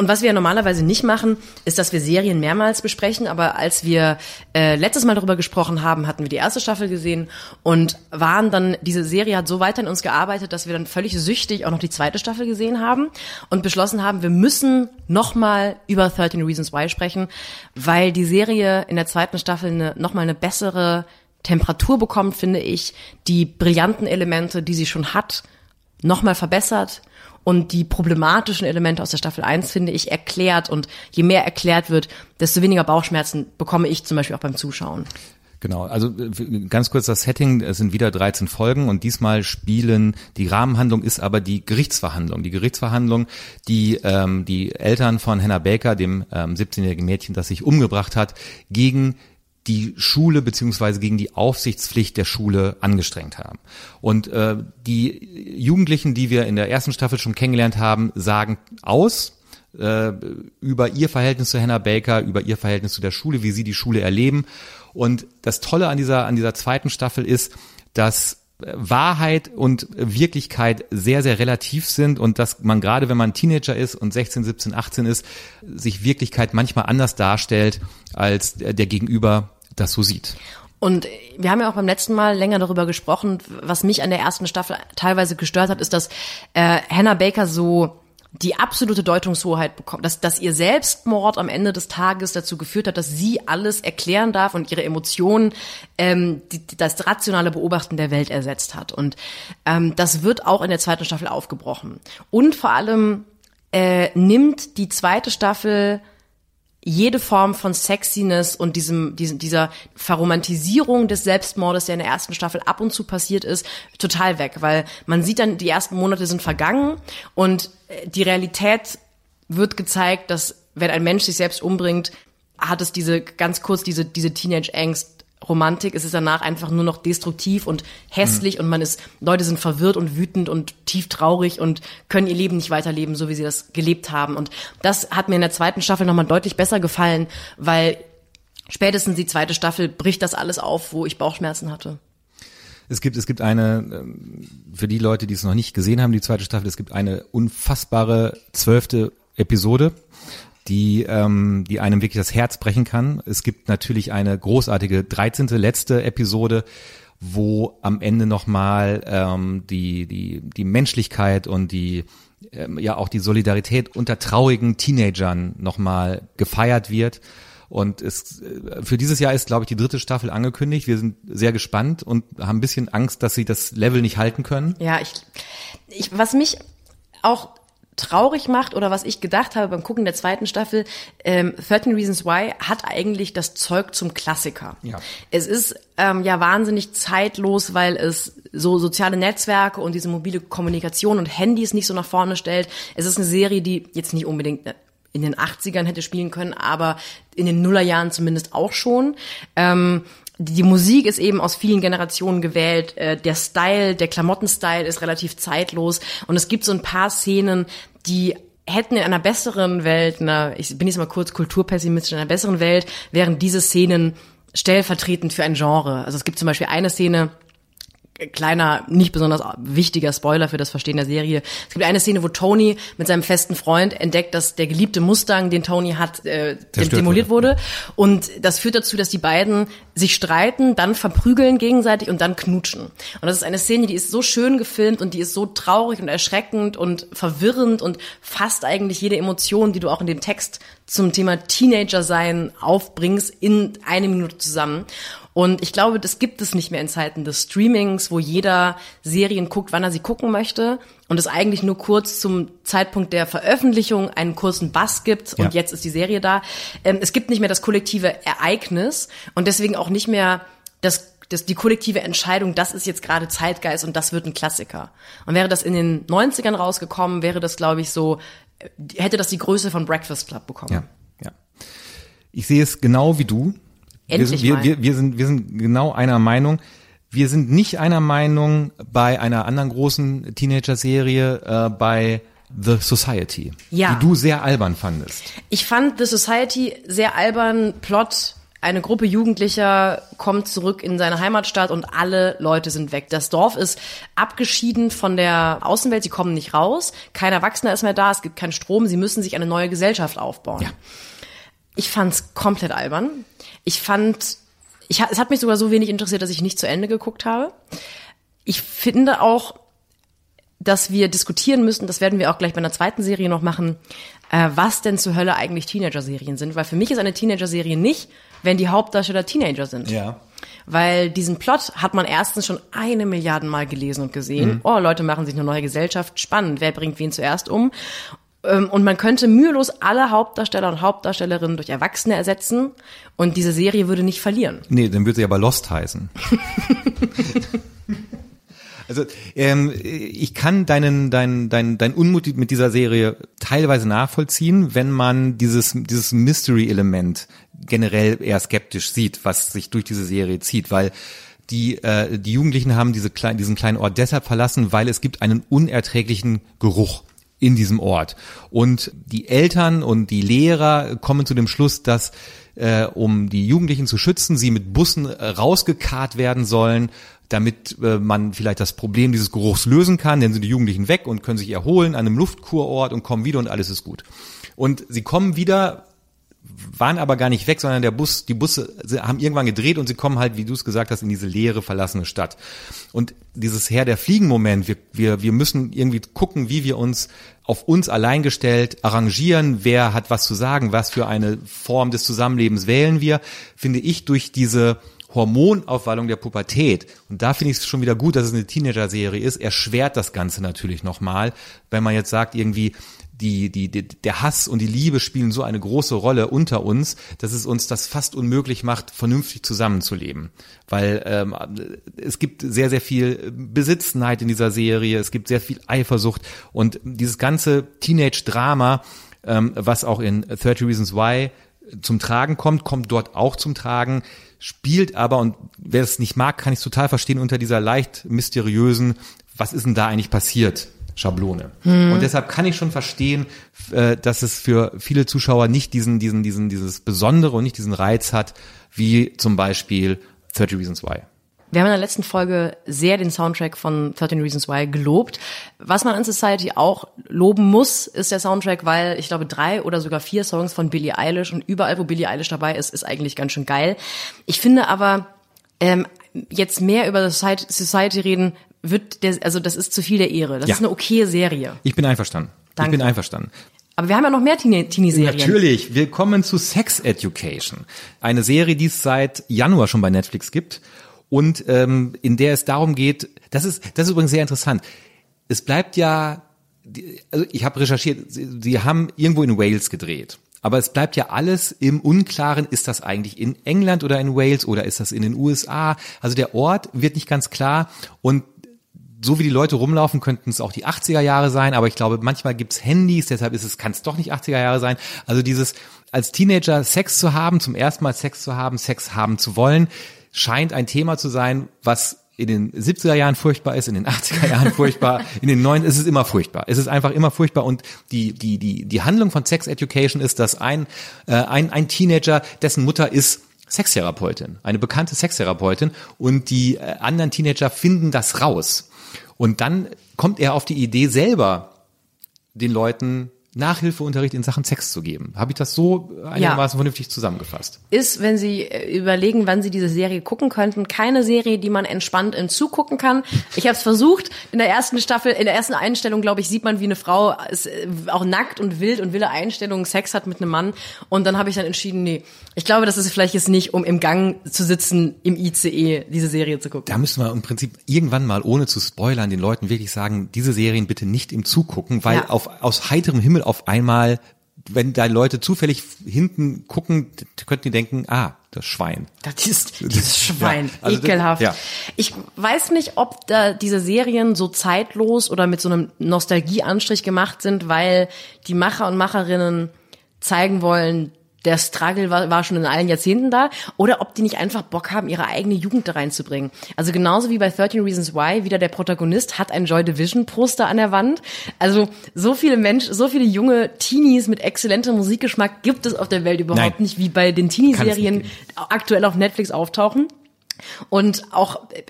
Und was wir normalerweise nicht machen, ist, dass wir Serien mehrmals besprechen. Aber als wir äh, letztes Mal darüber gesprochen haben, hatten wir die erste Staffel gesehen und waren dann, diese Serie hat so weiter in uns gearbeitet, dass wir dann völlig süchtig auch noch die zweite Staffel gesehen haben und beschlossen haben, wir müssen nochmal über 13 Reasons Why sprechen, weil die Serie in der zweiten Staffel eine, nochmal eine bessere Temperatur bekommt, finde ich, die brillanten Elemente, die sie schon hat, nochmal verbessert und die problematischen Elemente aus der Staffel 1, finde ich, erklärt. Und je mehr erklärt wird, desto weniger Bauchschmerzen bekomme ich zum Beispiel auch beim Zuschauen. Genau, also ganz kurz das Setting, es sind wieder 13 Folgen und diesmal spielen, die Rahmenhandlung ist aber die Gerichtsverhandlung. Die Gerichtsverhandlung, die ähm, die Eltern von Hannah Baker, dem ähm, 17-jährigen Mädchen, das sich umgebracht hat, gegen die Schule beziehungsweise gegen die Aufsichtspflicht der Schule angestrengt haben. Und äh, die Jugendlichen, die wir in der ersten Staffel schon kennengelernt haben, sagen aus, äh, über ihr Verhältnis zu Hannah Baker, über ihr Verhältnis zu der Schule, wie sie die Schule erleben. Und das Tolle an dieser, an dieser zweiten Staffel ist, dass äh, Wahrheit und Wirklichkeit sehr, sehr relativ sind und dass man gerade, wenn man Teenager ist und 16, 17, 18 ist, sich Wirklichkeit manchmal anders darstellt, als der Gegenüber das so sieht. Und wir haben ja auch beim letzten Mal länger darüber gesprochen, was mich an der ersten Staffel teilweise gestört hat, ist, dass äh, Hannah Baker so die absolute Deutungshoheit bekommt, dass, dass ihr Selbstmord am Ende des Tages dazu geführt hat, dass sie alles erklären darf und ihre Emotionen ähm, die, das rationale Beobachten der Welt ersetzt hat. Und ähm, das wird auch in der zweiten Staffel aufgebrochen. Und vor allem äh, nimmt die zweite Staffel jede Form von Sexiness und diesem, diesem, dieser Verromantisierung des Selbstmordes, der in der ersten Staffel ab und zu passiert ist, total weg, weil man sieht dann, die ersten Monate sind vergangen und äh, die Realität wird gezeigt, dass wenn ein Mensch sich selbst umbringt, hat es diese, ganz kurz diese, diese Teenage-Angst, Romantik, es ist danach einfach nur noch destruktiv und hässlich und man ist, Leute sind verwirrt und wütend und tief traurig und können ihr Leben nicht weiterleben, so wie sie das gelebt haben. Und das hat mir in der zweiten Staffel nochmal deutlich besser gefallen, weil spätestens die zweite Staffel bricht das alles auf, wo ich Bauchschmerzen hatte. Es gibt, es gibt eine, ähm, für die Leute, die es noch nicht gesehen haben, die zweite Staffel, es gibt eine unfassbare zwölfte Episode, die, ähm, die einem wirklich das Herz brechen kann. Es gibt natürlich eine großartige 13. letzte Episode, wo am Ende nochmal ähm, die, die, die Menschlichkeit und die ähm, ja auch die Solidarität unter traurigen Teenagern nochmal gefeiert wird. Und es, äh, für dieses Jahr ist, glaube ich, die dritte Staffel angekündigt. Wir sind sehr gespannt und haben ein bisschen Angst, dass sie das Level nicht halten können. Ja, ich, ich was mich auch traurig macht oder was ich gedacht habe beim Gucken der zweiten Staffel, ähm, 13 Reasons Why hat eigentlich das Zeug zum Klassiker. Ja. Es ist ähm, ja wahnsinnig zeitlos, weil es so soziale Netzwerke und diese mobile Kommunikation und Handys nicht so nach vorne stellt. Es ist eine Serie, die jetzt nicht unbedingt in den 80ern hätte spielen können, aber in den Nullerjahren zumindest auch schon. Ähm, die Musik ist eben aus vielen Generationen gewählt. Äh, der Style, der Klamottenstyle ist relativ zeitlos. Und es gibt so ein paar Szenen, die hätten in einer besseren Welt, na, ich bin jetzt mal kurz kulturpessimistisch, in einer besseren Welt wären diese Szenen stellvertretend für ein Genre. Also es gibt zum Beispiel eine Szene, kleiner, nicht besonders wichtiger Spoiler für das Verstehen der Serie. Es gibt eine Szene, wo Tony mit seinem festen Freund entdeckt, dass der geliebte Mustang, den Tony hat, äh, demoliert wurde. Und das führt dazu, dass die beiden sich streiten, dann verprügeln gegenseitig und dann knutschen. Und das ist eine Szene, die ist so schön gefilmt und die ist so traurig und erschreckend und verwirrend und fasst eigentlich jede Emotion, die du auch in dem Text zum Thema Teenager sein aufbringst, in eine Minute zusammen. Und ich glaube, das gibt es nicht mehr in Zeiten des Streamings, wo jeder Serien guckt, wann er sie gucken möchte und es eigentlich nur kurz zum Zeitpunkt der Veröffentlichung einen kurzen Bass gibt und Ja. jetzt ist die Serie da. Ähm, es gibt nicht mehr das kollektive Ereignis und deswegen auch nicht mehr das das, die kollektive Entscheidung, das ist jetzt gerade Zeitgeist und das wird ein Klassiker. Und wäre das in den 90ern rausgekommen, wäre das, glaube ich, so, hätte das die Größe von Breakfast Club bekommen. Ja, ja. Ich sehe es genau wie du. Wir Endlich sind, wir, wir, wir, sind, wir sind genau einer Meinung. Wir sind nicht einer Meinung bei einer anderen großen Teenager-Serie, äh, bei The Society, Ja. die du sehr albern fandest. Ich fand The Society sehr albern, Plot. Eine Gruppe Jugendlicher kommt zurück in seine Heimatstadt und alle Leute sind weg. Das Dorf ist abgeschieden von der Außenwelt, sie kommen nicht raus, kein Erwachsener ist mehr da, es gibt keinen Strom, sie müssen sich eine neue Gesellschaft aufbauen. Ja. Ich fand's komplett albern. Ich fand, ich, es hat mich sogar so wenig interessiert, dass ich nicht zu Ende geguckt habe. Ich finde auch, dass wir diskutieren müssen, das werden wir auch gleich bei einer zweiten Serie noch machen, äh, was denn zur Hölle eigentlich Teenager-Serien sind. Weil für mich ist eine Teenager-Serie nicht, wenn die Hauptdarsteller Teenager sind. Ja. Weil diesen Plot hat man erstens schon eine Milliarden Mal gelesen und gesehen. Oh, Leute machen sich eine neue Gesellschaft. Spannend. Wer bringt wen zuerst um? Ähm, Und man könnte mühelos alle Hauptdarsteller und Hauptdarstellerinnen durch Erwachsene ersetzen und diese Serie würde nicht verlieren. Nee, dann würde sie aber Lost heißen. [laughs] Also ähm, ich kann deinen deinen deinen dein Unmut mit dieser Serie teilweise nachvollziehen, wenn man dieses dieses Mystery-Element generell eher skeptisch sieht, was sich durch diese Serie zieht, weil die äh, die Jugendlichen haben diese klein, diesen kleinen Ort deshalb verlassen, weil es gibt einen unerträglichen Geruch in diesem Ort. Und die Eltern und die Lehrer kommen zu dem Schluss, dass äh, um die Jugendlichen zu schützen, sie mit Bussen äh, rausgekarrt werden sollen, damit äh, man vielleicht das Problem dieses Geruchs lösen kann. Dann sind die Jugendlichen weg und können sich erholen an einem Luftkurort und kommen wieder und alles ist gut. Und sie kommen wieder waren aber gar nicht weg, sondern der Bus, die Busse haben irgendwann gedreht und sie kommen halt, wie du es gesagt hast, in diese leere, verlassene Stadt. Und dieses Herr der Fliegen-Moment, wir, wir, wir müssen irgendwie gucken, wie wir uns auf uns allein gestellt arrangieren, wer hat was zu sagen, was für eine Form des Zusammenlebens wählen wir, finde ich durch diese Hormonaufwallung der Pubertät. Und da finde ich es schon wieder gut, dass es eine Teenager-Serie ist, erschwert das Ganze natürlich nochmal, wenn man jetzt sagt, irgendwie, die, die, die, der Hass und die Liebe spielen so eine große Rolle unter uns, dass es uns das fast unmöglich macht, vernünftig zusammenzuleben. Weil ähm, es gibt sehr, sehr viel Besitzenheit in dieser Serie, es gibt sehr viel Eifersucht und dieses ganze Teenage-Drama, ähm, was auch in 30 Reasons Why zum Tragen kommt, kommt dort auch zum Tragen, spielt aber, und wer es nicht mag, kann ich total verstehen, unter dieser leicht mysteriösen, was ist denn da eigentlich passiert? Schablone. Und deshalb kann ich schon verstehen, äh, dass es für viele Zuschauer nicht diesen, diesen, diesen, dieses Besondere und nicht diesen Reiz hat, wie zum Beispiel 30 Reasons Why. Wir haben in der letzten Folge sehr den Soundtrack von 13 Reasons Why gelobt. Was man an Society auch loben muss, ist der Soundtrack, weil ich glaube drei oder sogar vier Songs von Billie Eilish und überall, wo Billie Eilish dabei ist, ist eigentlich ganz schön geil. Ich finde aber, ähm, jetzt mehr über Society reden, wird der, also das ist zu viel der Ehre. Das Ja. ist eine okay Serie. Ich bin einverstanden. Danke. Ich bin einverstanden. Aber wir haben ja noch mehr Teenie- Teenie-Serien. Natürlich. Wir kommen zu Sex Education. Eine Serie, die es seit Januar schon bei Netflix gibt und ähm, in der es darum geht, das ist, das ist übrigens sehr interessant. Es bleibt ja, also ich habe recherchiert, sie, sie haben irgendwo in Wales gedreht. Aber es bleibt ja alles im Unklaren, ist das eigentlich in England oder in Wales oder ist das in den USA? Also der Ort wird nicht ganz klar und so wie die Leute rumlaufen, könnten es auch die 80er Jahre sein, aber ich glaube, manchmal gibt's Handys, deshalb ist es, kann es doch nicht 80er Jahre sein. Also dieses als Teenager Sex zu haben, zum ersten Mal Sex zu haben, Sex haben zu wollen, scheint ein Thema zu sein, was in den 70er Jahren furchtbar ist, in den 80er Jahren [laughs] furchtbar, in den neuen ist es immer furchtbar. Es ist einfach immer furchtbar und die die die die Handlung von Sex Education ist, dass ein äh, ein ein Teenager, dessen Mutter ist Sextherapeutin, eine bekannte Sextherapeutin und die äh, anderen Teenager finden das raus. Und dann kommt er auf die Idee selber den Leuten Nachhilfeunterricht in Sachen Sex zu geben. Habe ich das so einigermaßen ja. vernünftig zusammengefasst? Ist, wenn Sie überlegen, wann Sie diese Serie gucken könnten, keine Serie, die man entspannt zugucken kann. Ich habe es versucht. In der ersten Staffel, in der ersten Einstellung, glaube ich, sieht man, wie eine Frau ist, äh, auch nackt und wild und wilde Einstellungen Sex hat mit einem Mann. Und dann habe ich dann entschieden, nee, ich glaube, das ist vielleicht jetzt nicht, um im Gang zu sitzen im ICE diese Serie zu gucken. Da müssen wir im Prinzip irgendwann mal, ohne zu spoilern, den Leuten wirklich sagen, diese Serien bitte nicht im Zug gucken, weil ja. auf, aus heiterem Himmel auf einmal, wenn da Leute zufällig hinten gucken, könnten die denken, ah, das Schwein. Das ist [laughs] dieses Schwein, ja, also ekelhaft. Das, ja. Ich weiß nicht, ob da diese Serien so zeitlos oder mit so einem Nostalgieanstrich gemacht sind, weil die Macher und Macherinnen zeigen wollen, der Struggle war, war schon in allen Jahrzehnten da oder ob die nicht einfach Bock haben, ihre eigene Jugend da reinzubringen. Also genauso wie bei 13 Reasons Why, wieder der Protagonist hat ein Joy Division Poster an der Wand. Also so viele Menschen, so viele junge Teenies mit exzellentem Musikgeschmack gibt es auf der Welt überhaupt Nein. nicht, wie bei den Teenie-Serien aktuell auf Netflix auftauchen und auch äh,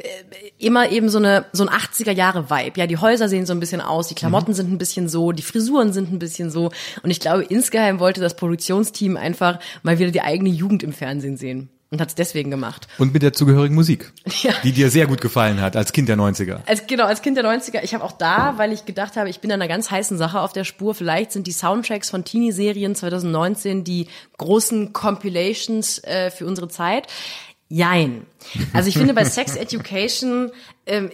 immer eben so eine so ein 80er Jahre Vibe. Ja, die Häuser sehen so ein bisschen aus, die Klamotten mhm. sind ein bisschen so, die Frisuren sind ein bisschen so und ich glaube insgeheim wollte das Produktionsteam einfach mal wieder die eigene Jugend im Fernsehen sehen und hat es deswegen gemacht. Und mit der zugehörigen Musik, [laughs] ja. die dir sehr gut gefallen hat als Kind der 90er. Als, genau, als Kind der 90er. Ich habe auch da, weil ich gedacht habe, ich bin an einer ganz heißen Sache auf der Spur. Vielleicht sind die Soundtracks von Teenie-Serien 2019 die großen Compilations äh, für unsere Zeit. Jein. Also ich finde bei Sex Education ähm,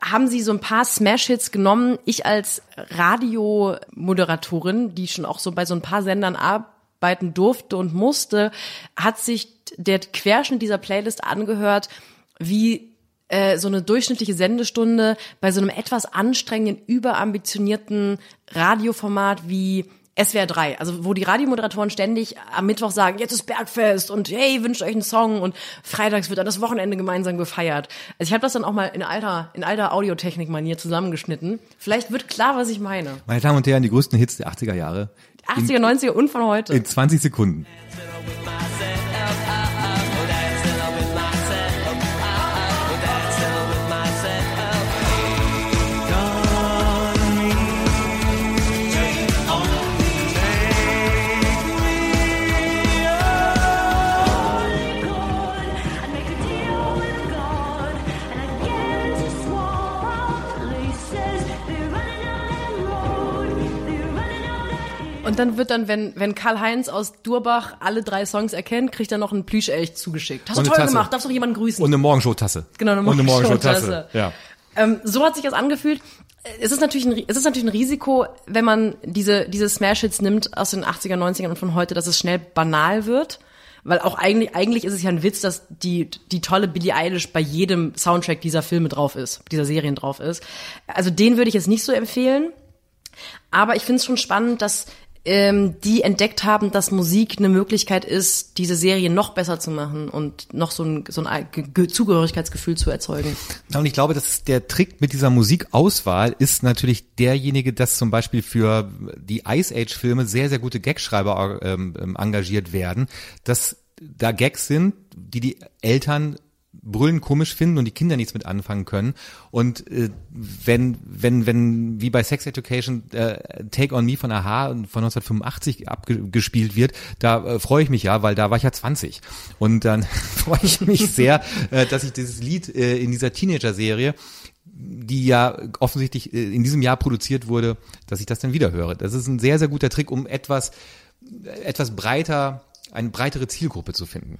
haben sie so ein paar Smash-Hits genommen. Ich als Radiomoderatorin, die schon auch so bei so ein paar Sendern arbeiten durfte und musste, hat sich der Querschnitt dieser Playlist angehört, wie äh, so eine durchschnittliche Sendestunde bei so einem etwas anstrengenden, überambitionierten Radioformat wie SWR 3, also wo die Radiomoderatoren ständig am Mittwoch sagen, jetzt ist Bergfest und hey, wünscht euch einen Song und freitags wird dann das Wochenende gemeinsam gefeiert. Also ich habe das dann auch mal in alter in alter Audiotechnik-Manier zusammengeschnitten. Vielleicht wird klar, was ich meine. Meine Damen und Herren, die größten Hits der 80er Jahre. 80er, 90er und von heute. In 20 Sekunden. Und dann wird dann, wenn, wenn Karl-Heinz aus Durbach alle drei Songs erkennt, kriegt er noch einen Plüschelch zugeschickt. Hast du toll Tasse. gemacht, darfst doch jemanden grüßen. Und eine Morgenshow-Tasse. Genau, eine Morgenshow-Tasse. Ja. Ähm, so hat sich das angefühlt. Es ist natürlich ein, es ist natürlich ein Risiko, wenn man diese, diese Smash-Hits nimmt aus den 80er, 90ern und von heute, dass es schnell banal wird. Weil auch eigentlich, eigentlich ist es ja ein Witz, dass die, die tolle Billie Eilish bei jedem Soundtrack dieser Filme drauf ist, dieser Serien drauf ist. Also den würde ich jetzt nicht so empfehlen. Aber ich finde es schon spannend, dass ähm, die entdeckt haben, dass Musik eine Möglichkeit ist, diese Serie noch besser zu machen und noch so ein, so ein Zugehörigkeitsgefühl zu erzeugen. Und ich glaube, dass der Trick mit dieser Musikauswahl ist natürlich derjenige, dass zum Beispiel für die Ice Age Filme sehr, sehr gute Gagschreiber ähm, ähm engagiert werden, dass da Gags sind, die die Eltern brüllen komisch finden und die Kinder nichts mit anfangen können. Und äh, wenn, wenn, wenn, wie bei Sex Education äh, Take on Me von Aha von 1985 abgespielt wird, da äh, freue ich mich ja, weil da war ich ja 20. Und dann [laughs] freue ich mich sehr, äh, dass ich dieses Lied äh, in dieser Teenager-Serie die ja offensichtlich äh, in diesem Jahr produziert wurde, dass ich das dann wieder höre. Das ist ein sehr, sehr guter Trick, um etwas, etwas breiter, eine breitere Zielgruppe zu finden.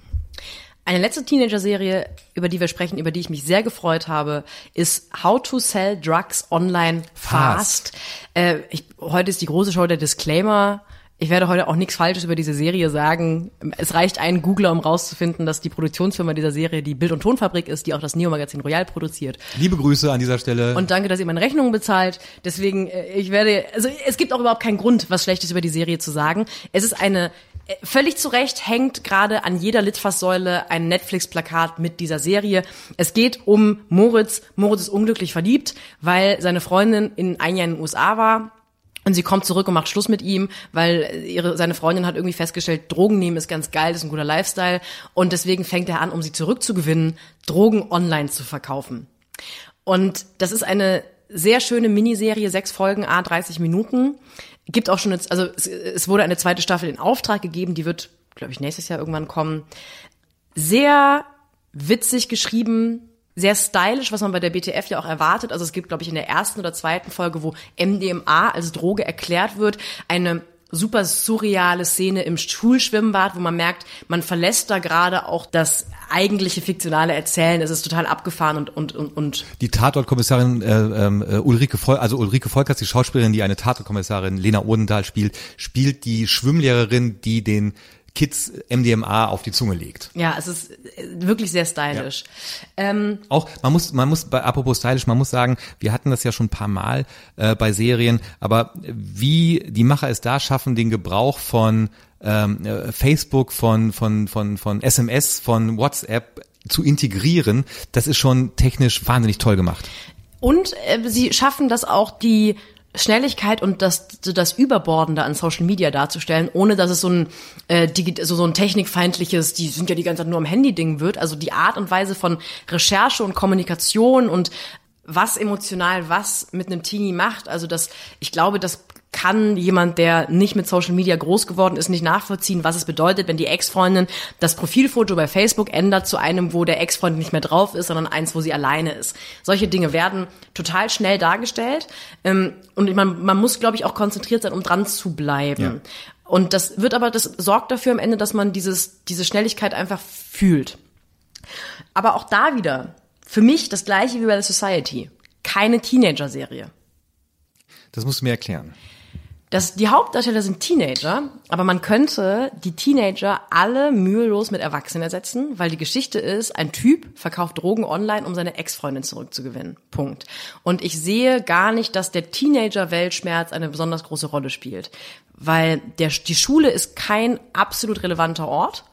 Eine letzte Teenager-Serie, über die wir sprechen, über die ich mich sehr gefreut habe, ist How to Sell Drugs Online Fast. Fast. Äh, ich, heute ist die große Show der Disclaimer. Ich werde heute auch nichts Falsches über diese Serie sagen. Es reicht ein Googler, um rauszufinden, dass die Produktionsfirma dieser Serie die Bild- und Tonfabrik ist, die auch das Neo-Magazin Royal produziert. Liebe Grüße an dieser Stelle. Und danke, dass ihr meine Rechnungen bezahlt. Deswegen, äh, ich werde, also es gibt auch überhaupt keinen Grund, was Schlechtes über die Serie zu sagen. Es ist eine Völlig zu Recht hängt gerade an jeder Litfaßsäule ein Netflix-Plakat mit dieser Serie. Es geht um Moritz. Moritz ist unglücklich verliebt, weil seine Freundin in ein Jahr in den USA war Und sie kommt zurück und macht Schluss mit ihm, weil ihre, seine Freundin hat irgendwie festgestellt, Drogen nehmen ist ganz geil, ist ein guter Lifestyle. Und deswegen fängt er an, um sie zurückzugewinnen, Drogen online zu verkaufen. Und das ist eine sehr schöne Miniserie, sechs Folgen, a 30 Minuten. Gibt auch schon, jetzt, also es, es wurde eine zweite Staffel in Auftrag gegeben, die wird, glaube ich, nächstes Jahr irgendwann kommen. Sehr witzig geschrieben, sehr stylisch, was man bei der BTF ja auch erwartet. Also es gibt, glaube ich, in der ersten oder zweiten Folge, wo MDMA als Droge erklärt wird, eine super surreale Szene im Schulschwimmbad, wo man merkt, man verlässt da gerade auch das eigentliche fiktionale Erzählen. Es ist total abgefahren und und und, und Die Tatortkommissarin äh, äh, Ulrike Vol also Ulrike Volkers, die Schauspielerin, die eine Tatortkommissarin Lena Odendahl spielt, spielt die Schwimmlehrerin, die den Kids MDMA auf die Zunge legt. ja, es ist wirklich sehr stylisch. Ähm, Auch man muss man muss bei apropos stylisch, man muss sagen, wir hatten das ja schon ein paar Mal äh, bei Serien, aber wie die Macher es da schaffen, den Gebrauch von ähm, äh, Facebook, von von von von SMS, von WhatsApp zu integrieren, das ist schon technisch wahnsinnig toll gemacht. Und äh, sie schaffen das auch, die Schnelligkeit und das, das Überbordende an Social Media darzustellen, ohne dass es so ein, äh, so, so ein technikfeindliches, die sind ja die ganze Zeit nur am Handy-Ding wird. Also die Art und Weise von Recherche und Kommunikation und was emotional was mit einem Teenie macht. Also das, ich glaube, das kann jemand, der nicht mit Social Media groß geworden ist, nicht nachvollziehen, was es bedeutet, wenn die Ex-Freundin das Profilfoto bei Facebook ändert zu einem, wo der Ex-Freund nicht mehr drauf ist, sondern eins, wo sie alleine ist. Solche Dinge werden total schnell dargestellt. Ähm, und man, man muss, glaube ich, auch konzentriert sein, um dran zu bleiben. Ja. Und das wird aber, das sorgt dafür am Ende, dass man dieses, diese Schnelligkeit einfach fühlt. Aber auch da wieder, für mich das gleiche wie bei The Society. Keine Teenager-Serie. Das musst du mir erklären. Das, die Hauptdarsteller sind Teenager, aber man könnte die Teenager alle mühelos mit Erwachsenen ersetzen, weil die Geschichte ist, ein Typ verkauft Drogen online, um seine Ex-Freundin zurückzugewinnen. Punkt. Und ich sehe gar nicht, dass der Teenager-Weltschmerz eine besonders große Rolle spielt, weil der, die Schule ist kein absolut relevanter Ort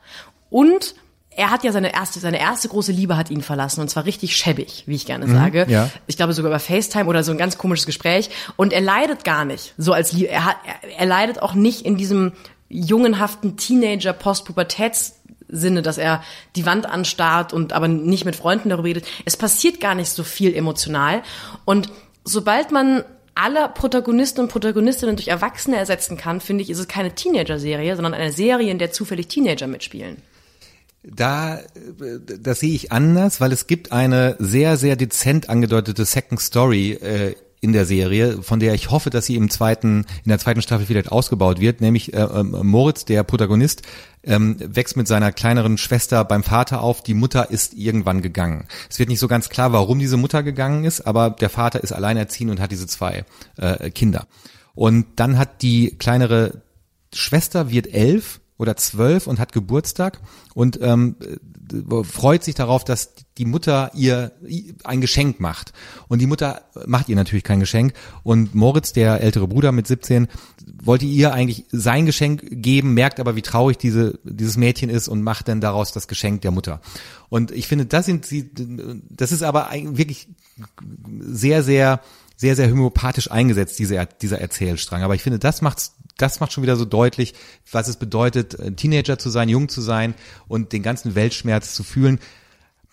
und er hat ja seine erste, seine erste große Liebe hat ihn verlassen und zwar richtig schäbig, wie ich gerne sage. ja. Ich glaube sogar über FaceTime oder so ein ganz komisches Gespräch. Und er leidet gar nicht so als Liebe. Er, hat, er, er leidet auch nicht in diesem jungenhaften Teenager Postpubertäts Sinne, dass er die Wand anstarrt und aber nicht mit Freunden darüber redet. Es passiert gar nicht so viel emotional. Und sobald man alle Protagonisten und Protagonistinnen durch Erwachsene ersetzen kann, finde ich, ist es keine Teenager-Serie, sondern eine Serie, in der zufällig Teenager mitspielen. Da, äh, das sehe ich anders, weil es gibt eine sehr, sehr dezent angedeutete Second Story äh, in der Serie, von der ich hoffe, dass sie im zweiten, in der zweiten Staffel vielleicht ausgebaut wird, nämlich äh, ähm, Moritz, der Protagonist, ähm, wächst mit seiner kleineren Schwester beim Vater auf. Die Mutter ist irgendwann gegangen. Es wird nicht so ganz klar, warum diese Mutter gegangen ist, aber der Vater ist alleinerziehend und hat diese zwei äh, Kinder. Und dann hat die kleinere Schwester wird elf oder zwölf und hat Geburtstag und ähm, äh, freut sich darauf, dass die Mutter ihr ein Geschenk macht. Und die Mutter macht ihr natürlich kein Geschenk. Und Moritz, der ältere Bruder mit 17, wollte ihr eigentlich sein Geschenk geben, merkt aber, wie traurig diese, dieses Mädchen ist und macht dann daraus das Geschenk der Mutter. Und ich finde, das sind sie, das ist aber wirklich sehr, sehr, sehr, sehr homöopathisch eingesetzt, diese, dieser Erzählstrang. Aber ich finde, das macht's das macht schon wieder so deutlich, was es bedeutet, ein Teenager zu sein, jung zu sein und den ganzen Weltschmerz zu fühlen.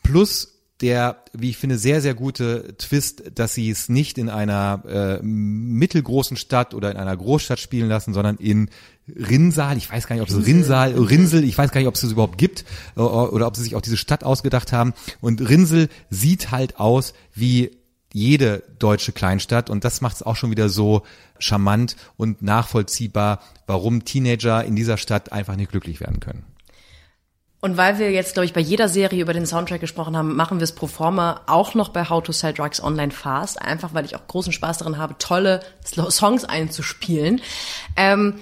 Plus der, wie ich finde, sehr, sehr gute Twist, dass sie es nicht in einer äh, mittelgroßen Stadt oder in einer Großstadt spielen lassen, sondern in Rinnsal, ich weiß gar nicht, ob es Rinnsal, Rinsel, ich weiß gar nicht, ob es das überhaupt gibt äh, oder ob sie sich auch diese Stadt ausgedacht haben. Und Rinsel sieht halt aus wie jede deutsche Kleinstadt und das macht es auch schon wieder so charmant und nachvollziehbar, warum Teenager in dieser Stadt einfach nicht glücklich werden können. Und weil wir jetzt, glaube ich, bei jeder Serie über den Soundtrack gesprochen haben, machen wir es pro forma auch noch bei How to Sell Drugs Online Fast. Einfach, weil ich auch großen Spaß daran habe, tolle Songs einzuspielen. Ähm,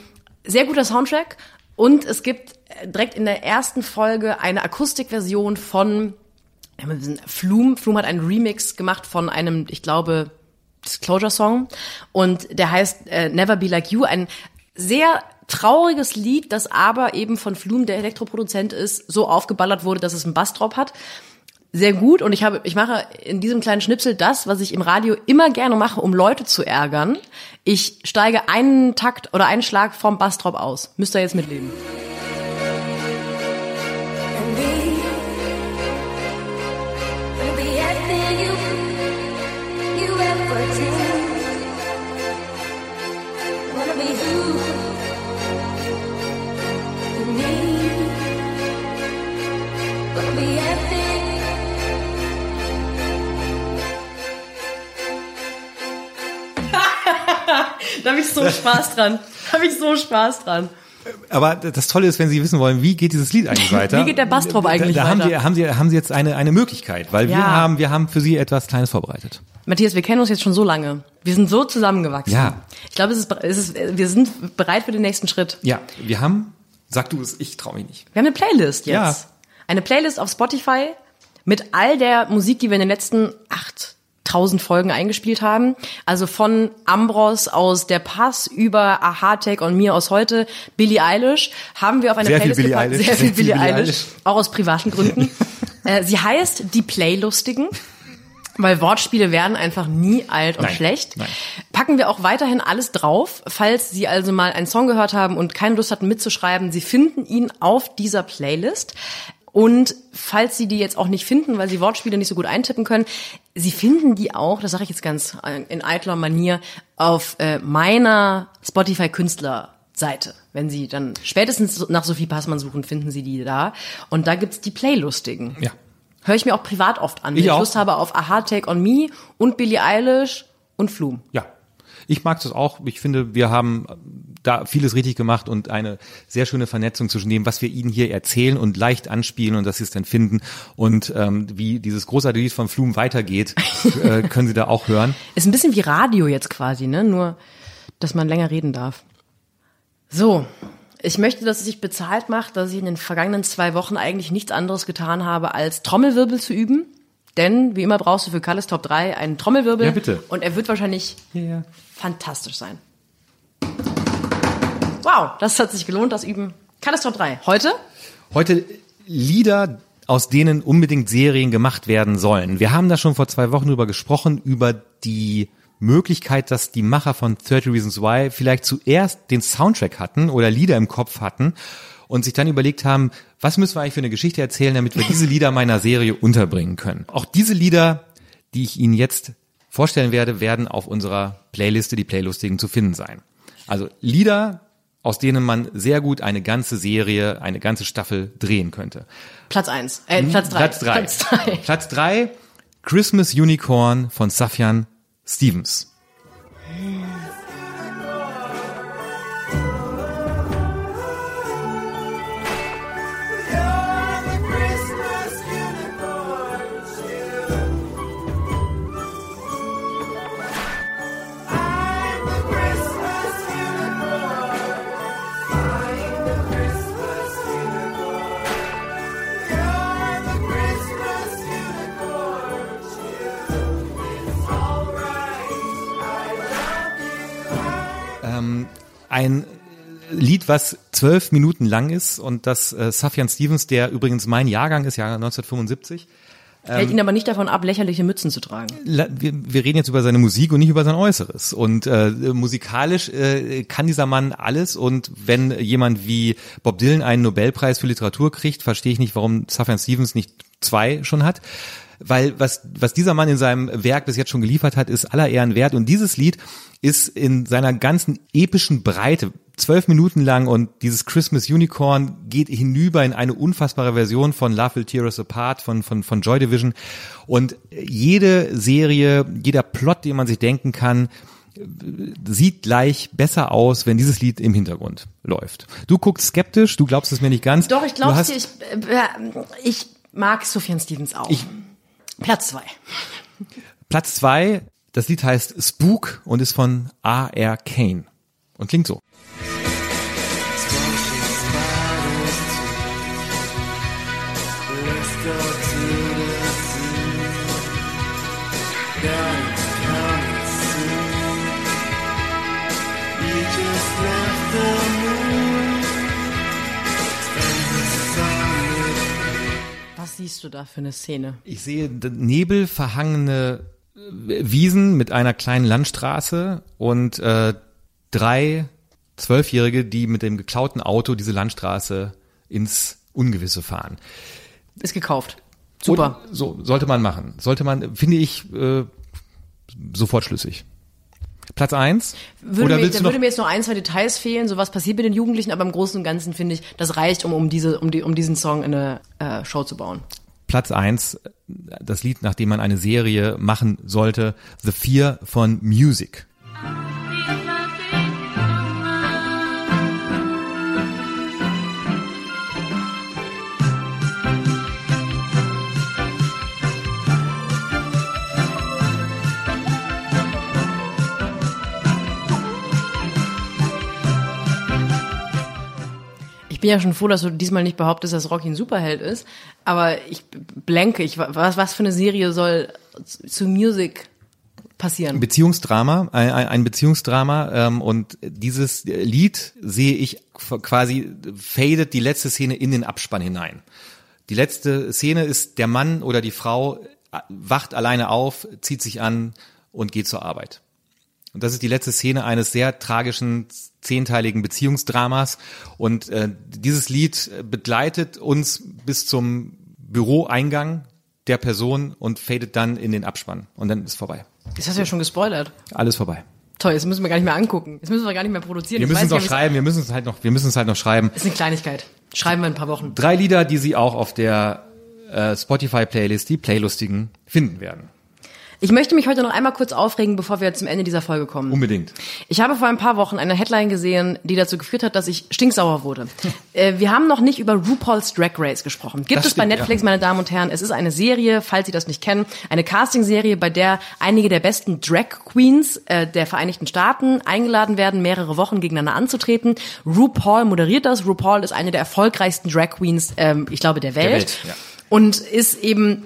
sehr guter Soundtrack. Und es gibt direkt in der ersten Folge eine Akustikversion von Flume. Flume hat einen Remix gemacht von einem, ich glaube, Disclosure-Song. Und der heißt äh, Never Be Like You. Ein sehr trauriges Lied, das aber eben von Flume, der Elektroproduzent ist, so aufgeballert wurde, dass es einen Bassdrop hat. sehr gut und ich habe, ich mache in diesem kleinen Schnipsel das, was ich im Radio immer gerne mache, um Leute zu ärgern. Ich steige einen Takt oder einen Schlag vom Bassdrop aus. Müsst ihr jetzt mitleben. Da habe ich so Spaß dran. Da habe ich so Spaß dran. Aber das Tolle ist, wenn Sie wissen wollen, wie geht dieses Lied eigentlich [laughs] weiter? Wie geht der Bassdrop eigentlich da, da Haben weiter? Sie, haben Sie, haben Sie jetzt eine, eine Möglichkeit, weil wir Ja. haben, wir haben für Sie etwas Kleines vorbereitet. Matthias, wir kennen uns jetzt schon so lange. Wir sind so zusammengewachsen. Ja. Ich glaube, es ist, es ist, wir sind bereit für den nächsten Schritt. Ja, wir haben, sag du es, ich traue mich nicht. Wir haben eine Playlist jetzt. Ja. Eine Playlist auf Spotify mit all der Musik, die wir in den letzten 8000 Folgen eingespielt haben. Also von Ambros aus Der Pass über Aha Take on mir aus heute, Billie Eilish, haben wir auf eine Sehr viel Playlist Billie gepackt. Eilish, Sehr viel sehr viel Billie Billie Eilish. Eilish. Auch aus privaten Gründen. [laughs] äh, sie heißt Die Playlustigen. Weil Wortspiele werden einfach nie alt und Nein, schlecht. nein. Packen wir auch weiterhin alles drauf. Falls Sie also mal einen Song gehört haben und keine Lust hatten mitzuschreiben, Sie finden ihn auf dieser Playlist. Und falls Sie die jetzt auch nicht finden, weil Sie Wortspiele nicht so gut eintippen können, Sie finden die auch, das sage ich jetzt ganz in eitler Manier, auf äh, meiner Spotify-Künstler-Seite. Wenn Sie dann spätestens nach Sophie Passmann suchen, finden Sie die da. Und da gibt's die Playlustigen. Ja. Höre ich mir auch privat oft an, wenn Ich ich. Lust habe auf Aha Take on Me und Billie Eilish und Flum. Ja. Ich mag das auch. Ich finde, wir haben da vieles richtig gemacht und eine sehr schöne Vernetzung zwischen dem, was wir Ihnen hier erzählen und leicht anspielen und dass Sie es dann finden und ähm, wie dieses großartige Lied von Flum weitergeht, [laughs] äh, können Sie da auch hören. Ist ein bisschen wie Radio jetzt quasi, ne? Nur, dass man länger reden darf. So. Ich möchte, dass es sich bezahlt macht, dass ich in den vergangenen zwei Wochen eigentlich nichts anderes getan habe, als Trommelwirbel zu üben. Denn, wie immer, brauchst du für Kalles Top 3 einen Trommelwirbel. Ja, bitte. Und er wird wahrscheinlich Ja. Fantastisch sein. Wow, das hat sich gelohnt, das Üben. Top 3. Heute? Heute Lieder, aus denen unbedingt Serien gemacht werden sollen. Wir haben da schon vor zwei Wochen drüber gesprochen, über die Möglichkeit, dass die Macher von 30 Reasons Why vielleicht zuerst den Soundtrack hatten oder Lieder im Kopf hatten und sich dann überlegt haben, was müssen wir eigentlich für eine Geschichte erzählen, damit wir diese Lieder meiner Serie unterbringen können. Auch diese Lieder, die ich Ihnen jetzt vorstellen werde, werden auf unserer Playliste, die Playlustigen, zu finden sein. Also Lieder, aus denen man sehr gut eine ganze Serie, eine ganze Staffel drehen könnte. Platz 1. Äh, Platz 3. Hm? Platz drei. Platz 3. [laughs] Platz drei, Christmas Unicorn von Safjan Stevens. Ein Lied, was zwölf Minuten lang ist und das äh, Safjan Stevens, der übrigens mein Jahrgang ist, Jahrgang 1975. Hält ihn aber nicht davon ab, lächerliche Mützen zu tragen. Wir, wir reden jetzt über seine Musik und nicht über sein Äußeres. Und äh, musikalisch äh, kann dieser Mann alles. Und wenn jemand wie Bob Dylan einen Nobelpreis für Literatur kriegt, verstehe ich nicht, warum Safjan Stevens nicht zwei schon hat. Weil was, was dieser Mann in seinem Werk bis jetzt schon geliefert hat, ist aller Ehren wert. Und dieses Lied ist in seiner ganzen epischen Breite, zwölf Minuten lang und dieses Christmas Unicorn geht hinüber in eine unfassbare Version von Love Will Tear Us Apart von, von, von Joy Division. Und jede Serie, jeder Plot, den man sich denken kann, sieht gleich besser aus, wenn dieses Lied im Hintergrund läuft. Du guckst skeptisch, du glaubst es mir nicht ganz. Doch, ich glaube dir, ich, äh, ich mag Sufjan Stevens auch. Ich- Platz zwei. Platz zwei, das Lied heißt Spook und ist von A.R. Kane und klingt so. Siehst du da für eine Szene? Ich sehe nebelverhangene äh, Wiesen mit einer kleinen Landstraße und äh, drei Zwölfjährige, die mit dem geklauten Auto diese Landstraße ins Ungewisse fahren. Ist gekauft. Super. Und so sollte man machen. Sollte man, finde ich, äh, sofort schlüssig. Platz eins. Würde Oder mir, willst da du noch würde mir jetzt noch ein, zwei Details fehlen, so was passiert mit den Jugendlichen, aber im Großen und Ganzen finde ich, das reicht, um, um, diese, um, die, um diesen Song in eine äh, Show zu bauen. Platz eins, das Lied, nach dem man eine Serie machen sollte, The Fear von Music. Bin ja schon froh, dass du diesmal nicht behauptest, dass Rocky ein Superheld ist, aber ich blenke, ich, was, was für eine Serie soll zu Music passieren? Beziehungsdrama, ein, ein Beziehungsdrama ähm, und dieses Lied sehe ich quasi fadet die letzte Szene in den Abspann hinein. Die letzte Szene ist der Mann oder die Frau äh, wacht alleine auf, zieht sich an und geht zur Arbeit. Und das ist die letzte Szene eines sehr tragischen zehnteiligen Beziehungsdramas und äh, dieses Lied begleitet uns bis zum Büroeingang der Person und fadet dann in den Abspann und dann ist vorbei. Das hast du ja schon gespoilert. Alles vorbei. Toll, jetzt müssen wir gar nicht mehr angucken. Jetzt müssen wir gar nicht mehr produzieren. Wir müssen es noch schreiben, wir müssen es halt noch, wir müssen es halt noch schreiben. Ist eine Kleinigkeit. Schreiben wir in ein paar Wochen. Drei Lieder, die Sie auch auf der äh, Spotify-Playlist, die Playlustigen, finden werden. Ich möchte mich heute noch einmal kurz aufregen, bevor wir zum Ende dieser Folge kommen. Unbedingt. Ich habe vor ein paar Wochen eine Headline gesehen, die dazu geführt hat, dass ich stinksauer wurde. [laughs] äh, wir haben noch nicht über RuPaul's Drag Race gesprochen. Gibt Das es bei stimmt, Netflix, ja. meine Damen und Herren. Es ist eine Serie, falls Sie das nicht kennen, eine Casting-Serie, bei der einige der besten Drag Queens äh, der Vereinigten Staaten eingeladen werden, mehrere Wochen gegeneinander anzutreten. RuPaul moderiert das. RuPaul ist eine der erfolgreichsten Drag Queens, ähm, ich glaube, der Welt. Welt, ja. Und ist eben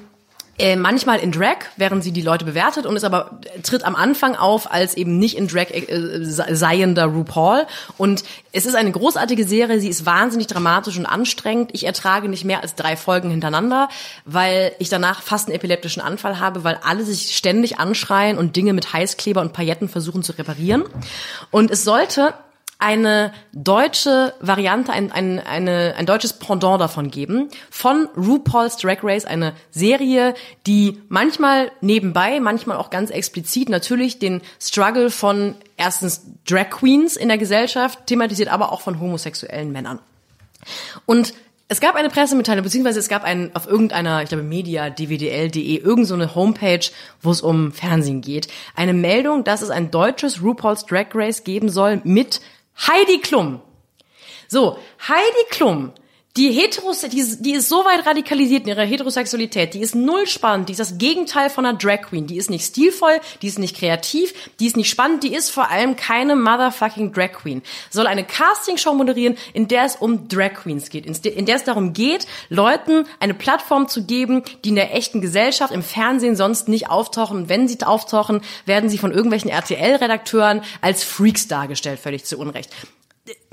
äh, manchmal in Drag, während sie die Leute bewertet und ist aber tritt am Anfang auf als eben nicht in Drag äh, seiender RuPaul und es ist eine großartige Serie, sie ist wahnsinnig dramatisch und anstrengend. Ich ertrage nicht mehr als drei Folgen hintereinander, weil ich danach fast einen epileptischen Anfall habe, weil alle sich ständig anschreien und Dinge mit Heißkleber und Pailletten versuchen zu reparieren und es sollte eine deutsche Variante, ein, ein, eine, ein deutsches Pendant davon geben, von RuPaul's Drag Race, eine Serie, die manchmal nebenbei, manchmal auch ganz explizit natürlich den Struggle von erstens Drag Queens in der Gesellschaft thematisiert, aber auch von homosexuellen Männern. Und es gab eine Pressemitteilung, beziehungsweise es gab einen auf irgendeiner, ich glaube, media, dwdl.de, irgend so eine Homepage, wo es um Fernsehen geht, eine Meldung, dass es ein deutsches RuPaul's Drag Race geben soll mit Heidi Klum. So, Heidi Klum, die, Heteros die, ist- die ist so weit radikalisiert in ihrer Heterosexualität, die ist null spannend, die ist das Gegenteil von einer Drag Queen, die ist nicht stilvoll, die ist nicht kreativ, die ist nicht spannend, die ist vor allem keine motherfucking Drag Queen. Soll eine Castingshow moderieren, in der es um Drag Queens geht, in der- es darum geht, Leuten eine Plattform zu geben, die in der echten Gesellschaft, im Fernsehen sonst nicht auftauchen. Wenn sie auftauchen, werden sie von irgendwelchen RTL-Redakteuren als Freaks dargestellt, völlig zu Unrecht.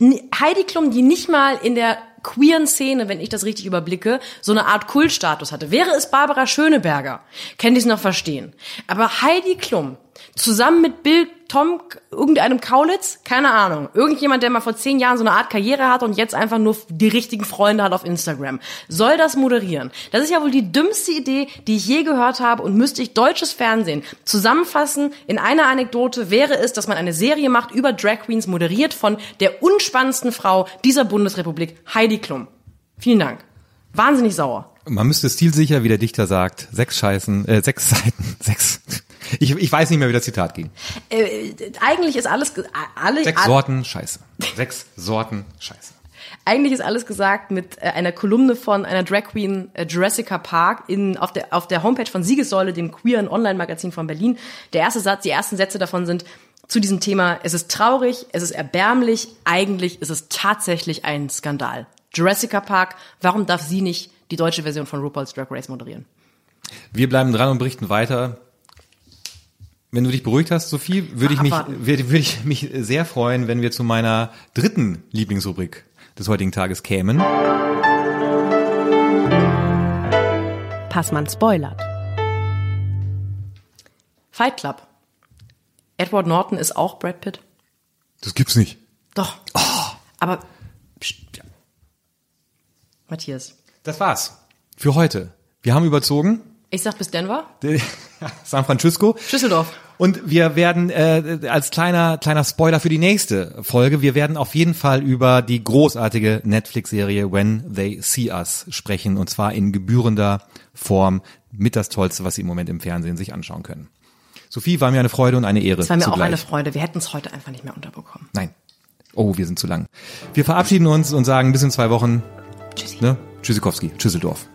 Heidi Klum, die nicht mal in der queeren Szene, wenn ich das richtig überblicke, so eine Art Kultstatus hatte. Wäre es Barbara Schöneberger, könnte ich es noch verstehen. Aber Heidi Klum, zusammen mit Bill Tom, irgendeinem Kaulitz, keine Ahnung, irgendjemand, der mal vor zehn Jahren so eine Art Karriere hatte und jetzt einfach nur die richtigen Freunde hat auf Instagram, soll das moderieren. Das ist ja wohl die dümmste Idee, die ich je gehört habe und müsste ich deutsches Fernsehen zusammenfassen in einer Anekdote, wäre es, dass man eine Serie macht über Drag Queens, moderiert von der unspannendsten Frau dieser Bundesrepublik, Heidi Klum. Vielen Dank. Wahnsinnig sauer. Man müsste stilsicher, wie der Dichter sagt, sechs Scheißen, äh, sechs Seiten, [laughs] sechs. Ich, ich weiß nicht mehr, wie das Zitat ging. Äh, eigentlich ist alles, alle, Sechs Sorten Scheiße. Sechs Sorten Scheiße. eigentlich ist alles gesagt mit äh, einer Kolumne von einer Drag Queen äh, Jurassica Park in, auf, der, auf der Homepage von Siegessäule, dem queeren Online-Magazin von Berlin. Der erste Satz, die ersten Sätze davon sind zu diesem Thema, es ist traurig, es ist erbärmlich, eigentlich ist es tatsächlich ein Skandal. Jurassica Park, warum darf sie nicht die deutsche Version von RuPaul's Drag Race moderieren? Wir bleiben dran und berichten weiter. Wenn du dich beruhigt hast, Sophie, würde ich mich, würde, würde ich mich sehr freuen, wenn wir zu meiner dritten Lieblingsrubrik des heutigen Tages kämen. Passmann spoilert. Fight Club. Edward Norton ist auch Brad Pitt. Das gibt's nicht. Doch. Aber pst, ja. Matthias, Das war's für heute. Wir haben überzogen. ich sag bis Denver. [laughs] [laughs] San Francisco. Düsseldorf. Und wir werden äh, als kleiner kleiner Spoiler für die nächste Folge, wir werden auf jeden Fall über die großartige Netflix-Serie When They See Us sprechen und zwar in gebührender Form mit das Tollste, was Sie im Moment im Fernsehen sich anschauen können. Sophie, war mir eine Freude und eine Ehre. Es war mir auch zugleich. eine Freude. Wir hätten es heute einfach nicht mehr unterbekommen. Nein. Oh, wir sind zu lang. Wir verabschieden uns und sagen bis in zwei Wochen. Tschüssi. Ne? Tschüssikowski, Tschüsseldorf.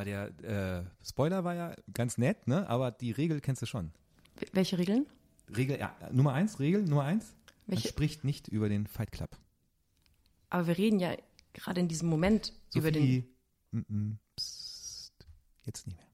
Mal, der äh, Spoiler war ja ganz nett, ne? Aber die Regel kennst du schon. Welche Regeln? Regel, ja, Nummer eins, Regel Nummer eins. Man Welche? spricht nicht über den Fight Club. Aber wir reden ja gerade in diesem Moment über den. Sophie, mm, mm, jetzt nicht mehr.